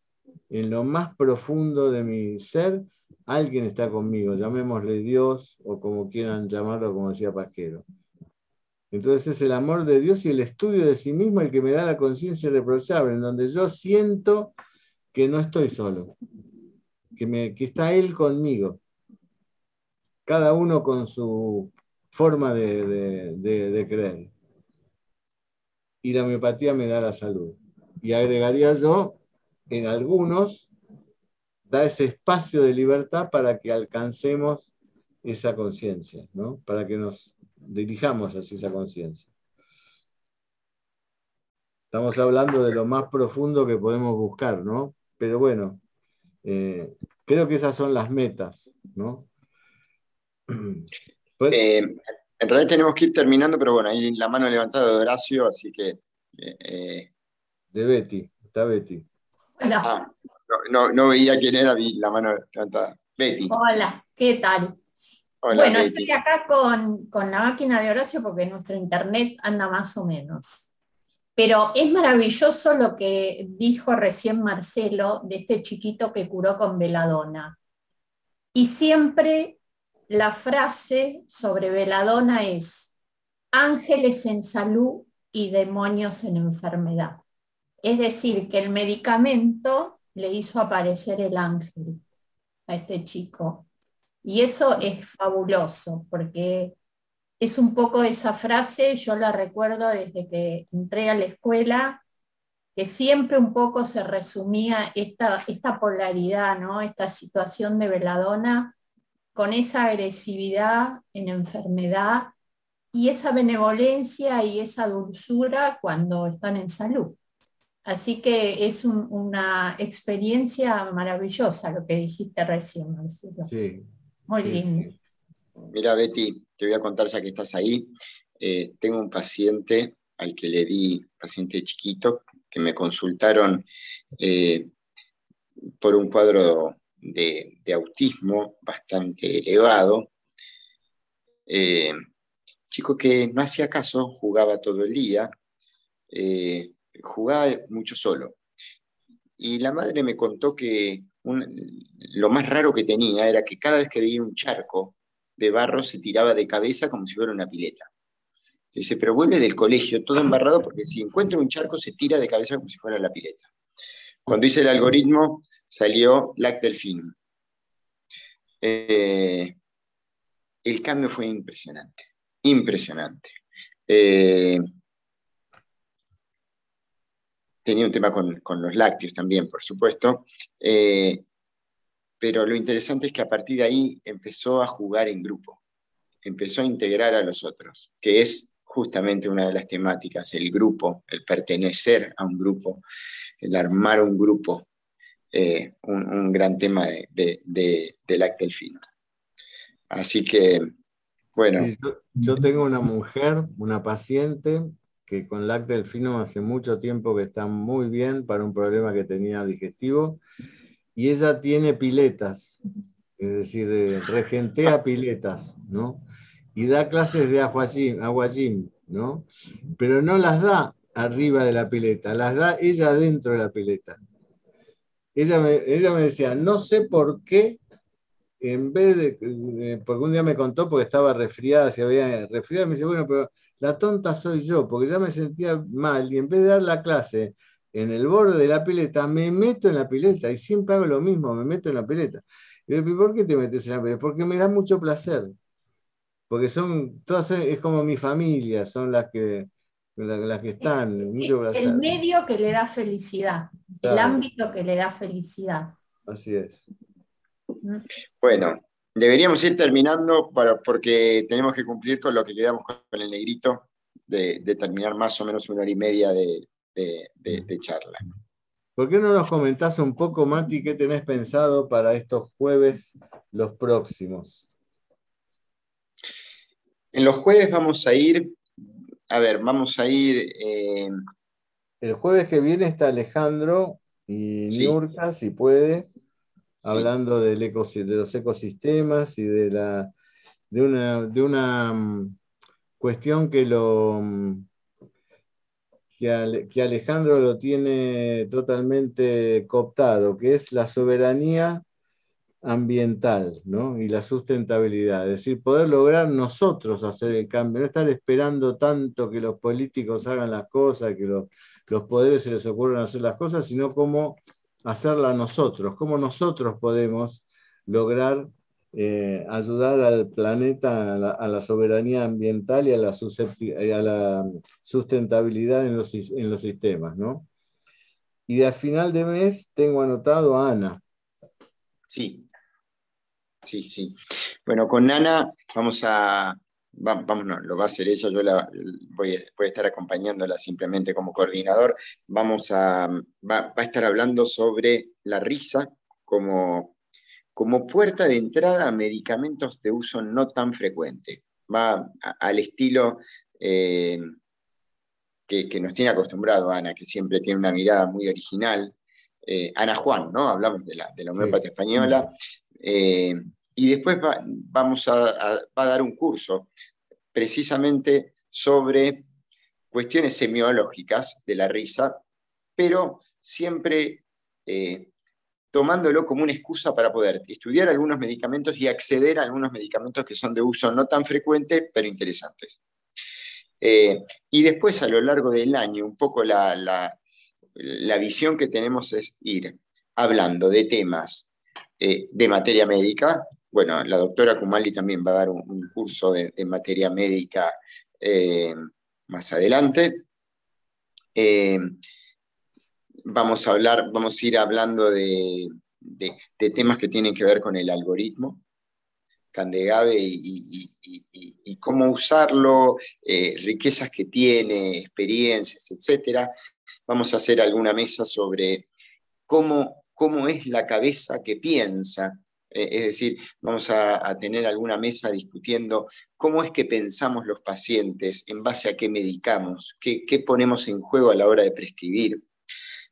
En lo más profundo de mi ser, alguien está conmigo, llamémosle Dios o como quieran llamarlo, como decía Pasquero. Entonces es el amor de Dios y el estudio de sí mismo el que me da la conciencia irreprochable, en donde yo siento que no estoy solo, que, me, está Él conmigo, cada uno con su forma de, creer. Y la homeopatía me da la salud. Y agregaría yo, en algunos, da ese espacio de libertad para que alcancemos esa conciencia, ¿no? para que nos dirijamos hacia esa conciencia. Estamos hablando de lo más profundo que podemos buscar, ¿no? Pero bueno, eh, creo que esas son las metas, ¿no? Pues eh, en realidad tenemos que ir terminando, pero bueno, ahí la mano levantada de Horacio, así que... Eh, de Betty, está Betty. Hola. Ah, no, no, veía quién era, vi la mano levantada. Betty. Hola, ¿qué tal? bueno, estoy acá con, la máquina de Horacio porque nuestro internet anda más o menos. Pero es maravilloso lo que dijo recién Marcelo de este chiquito que curó con veladona. Y siempre la frase sobre veladona es ángeles en salud y demonios en enfermedad. Es decir, que el medicamento le hizo aparecer el ángel a este chico. Y eso es fabuloso, porque es un poco esa frase, yo la recuerdo desde que entré a la escuela, que siempre un poco se resumía esta, esta polaridad, ¿no? esta situación de veladona con esa agresividad en enfermedad y esa benevolencia y esa dulzura cuando están en salud. Así que es una experiencia maravillosa lo que dijiste recién, Marcelo. Sí, muy lindo. Mira, Betty, te voy a contar ya que estás ahí. Eh, tengo un paciente al que le di, paciente chiquito, que me consultaron eh, por un cuadro de, autismo bastante elevado. Eh, chico que no hacía caso, jugaba todo el día, jugaba mucho solo. Y la madre me contó que lo más raro que tenía era que cada vez que veía un charco de barro se tiraba de cabeza como si fuera una pileta. Dice, pero vuelve del colegio todo embarrado porque si encuentra un charco se tira de cabeza como si fuera la pileta. Cuando hice el algoritmo salió Lactelfin. Eh, el cambio fue impresionante, impresionante. Eh, tenía un tema con, los lácteos también, por supuesto, eh, pero lo interesante es que a partir de ahí empezó a jugar en grupo, empezó a integrar a los otros, que es justamente una de las temáticas, el grupo, el pertenecer a un grupo, el armar un grupo, eh, un, gran tema de, de, del acto fino. Así que, bueno. yo, tengo una mujer, una paciente, que con LAC delfino hace mucho tiempo que está muy bien para un problema que tenía digestivo. Y ella tiene piletas es decir, eh, regentea piletas, ¿no? Y da clases de aguayim, ¿no? Pero no las da arriba de la pileta, las da ella dentro de la pileta. Ella me, ella me decía, no sé por qué, en vez de, eh, porque un día me contó porque estaba resfriada, si había resfriada, me dice, bueno, pero la tonta soy yo, porque ya me sentía mal y en vez de dar la clase en el borde de la pileta, me meto en la pileta y siempre hago lo mismo, me meto en la pileta. Y ¿por qué te metes en la pileta? Porque me da mucho placer. Porque son, todas es como mi familia, son las que, las que están. el medio que le da felicidad, el ámbito que le da felicidad. Así es. Bueno, deberíamos ir terminando para, porque tenemos que cumplir con lo que quedamos con el negrito de, de terminar más o menos una hora y media de, de, charla. ¿Por qué no nos comentás un poco, Mati, qué tenés pensado para estos jueves, los próximos? En los jueves vamos a ir, a ver, vamos a ir... Eh, el jueves que viene está Alejandro y Niurka, si puede, hablando del de los ecosistemas y de, la, de, una, de una mm, cuestión que lo mm, que, Alejandro lo tiene totalmente cooptado, que es la soberanía ambiental y la sustentabilidad. Es decir, poder lograr nosotros hacer el cambio, no estar esperando tanto que los políticos hagan las cosas, que los, los poderes se les ocurran hacer las cosas, sino cómo hacerla nosotros, cómo nosotros podemos lograr eh, ayudar al planeta, a la, soberanía ambiental y a la, sustentabilidad en los, sistemas, ¿no? Y al final de mes tengo anotado a Ana. Sí, sí, sí. Bueno, con Ana vamos a, vamos, no, lo va a hacer ella, yo la, voy, a, estar acompañándola simplemente como coordinador. Vamos a, va a estar hablando sobre la risa como como puerta de entrada a medicamentos de uso no tan frecuente. Va al estilo eh, que, nos tiene acostumbrado Ana, que siempre tiene una mirada muy original. Eh, Ana Juan, ¿no? Hablamos de la, de la homeópata española. Eh, y después va, vamos a, dar un curso precisamente sobre cuestiones semiológicas de la risa, pero siempre tomándolo como una excusa para poder estudiar algunos medicamentos y acceder a algunos medicamentos que son de uso no tan frecuente, pero interesantes. Eh, y después, a lo largo del año, un poco la, visión que tenemos es ir hablando de temas eh, de materia médica. Bueno, la doctora Kumali también va a dar un, curso de, materia médica eh, más adelante vamos a hablar, vamos a ir hablando de, temas que tienen que ver con el algoritmo, Candegave y, cómo usarlo, eh, riquezas que tiene, experiencias, etc. Vamos a hacer alguna mesa sobre cómo es la cabeza que piensa. Eh, es decir, vamos a, tener alguna mesa discutiendo cómo es que pensamos los pacientes, en base a qué medicamos, qué, ponemos en juego a la hora de prescribir.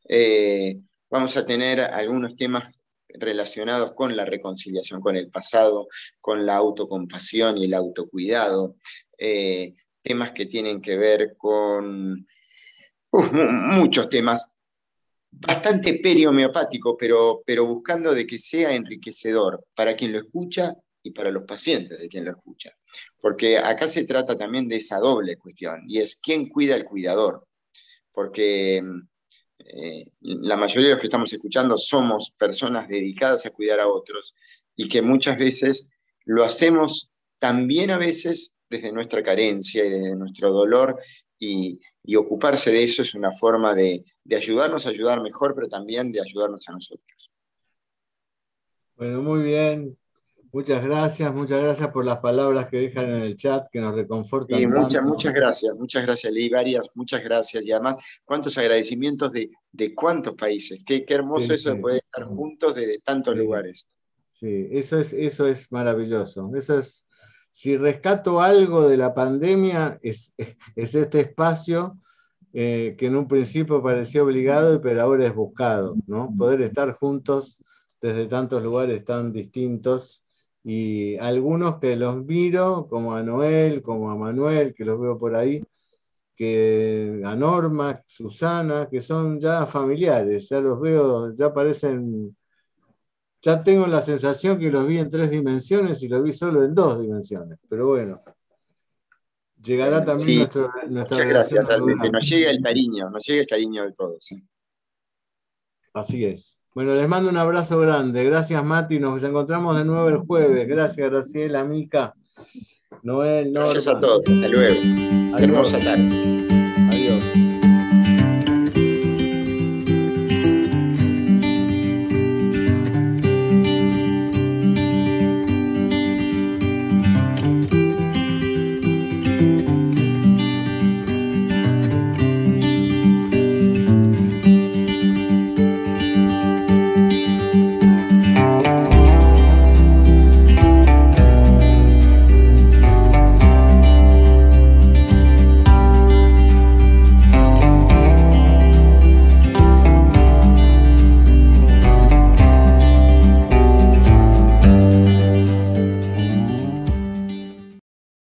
Eh, vamos a tener algunos temas relacionados con la reconciliación con el pasado, con la autocompasión y el autocuidado, eh, temas que tienen que ver con muchos temas, bastante periomeopático, pero, pero buscando de que sea enriquecedor para quien lo escucha y para los pacientes de quien lo escucha. Porque acá se trata también de esa doble cuestión, y es quién cuida al cuidador. Porque eh, la mayoría de los que estamos escuchando somos personas dedicadas a cuidar a otros y que muchas veces lo hacemos también a veces desde nuestra carencia y desde nuestro dolor y, ocuparse de eso es una forma de, de, ayudarnos a ayudar mejor, pero también de ayudarnos a nosotros. Bueno, muy bien. Muchas gracias, muchas gracias por las palabras que dejan en el chat, que nos reconfortan. Y muchas, muchas gracias, muchas gracias. Leí varias, muchas gracias. Y además, cuántos agradecimientos de, de cuántos países. Qué, qué hermoso eso de poder estar juntos desde tantos lugares. Sí, eso es, eso es maravilloso. Eso es, si rescato algo de la pandemia, es, es este espacio eh, que en un principio parecía obligado, pero ahora es buscado, ¿no? Poder estar juntos desde tantos lugares tan distintos y algunos que los miro, como a Noel, como a Manuel, que los veo por ahí, que a Norma, Susana, que son ya familiares, ya los veo, ya parecen, ya tengo la sensación que los vi en tres dimensiones y los vi solo en dos dimensiones, pero bueno. Llegará también nuestro, nuestra gracias, realmente. Nos llega el cariño, nos llega el cariño de todos. Así es. Bueno, les mando un abrazo grande. Gracias, Mati. Nos encontramos de nuevo el jueves. Gracias, Graciela, Mica. Noel, Gracias a todos. Hasta luego. Hermosa tarde.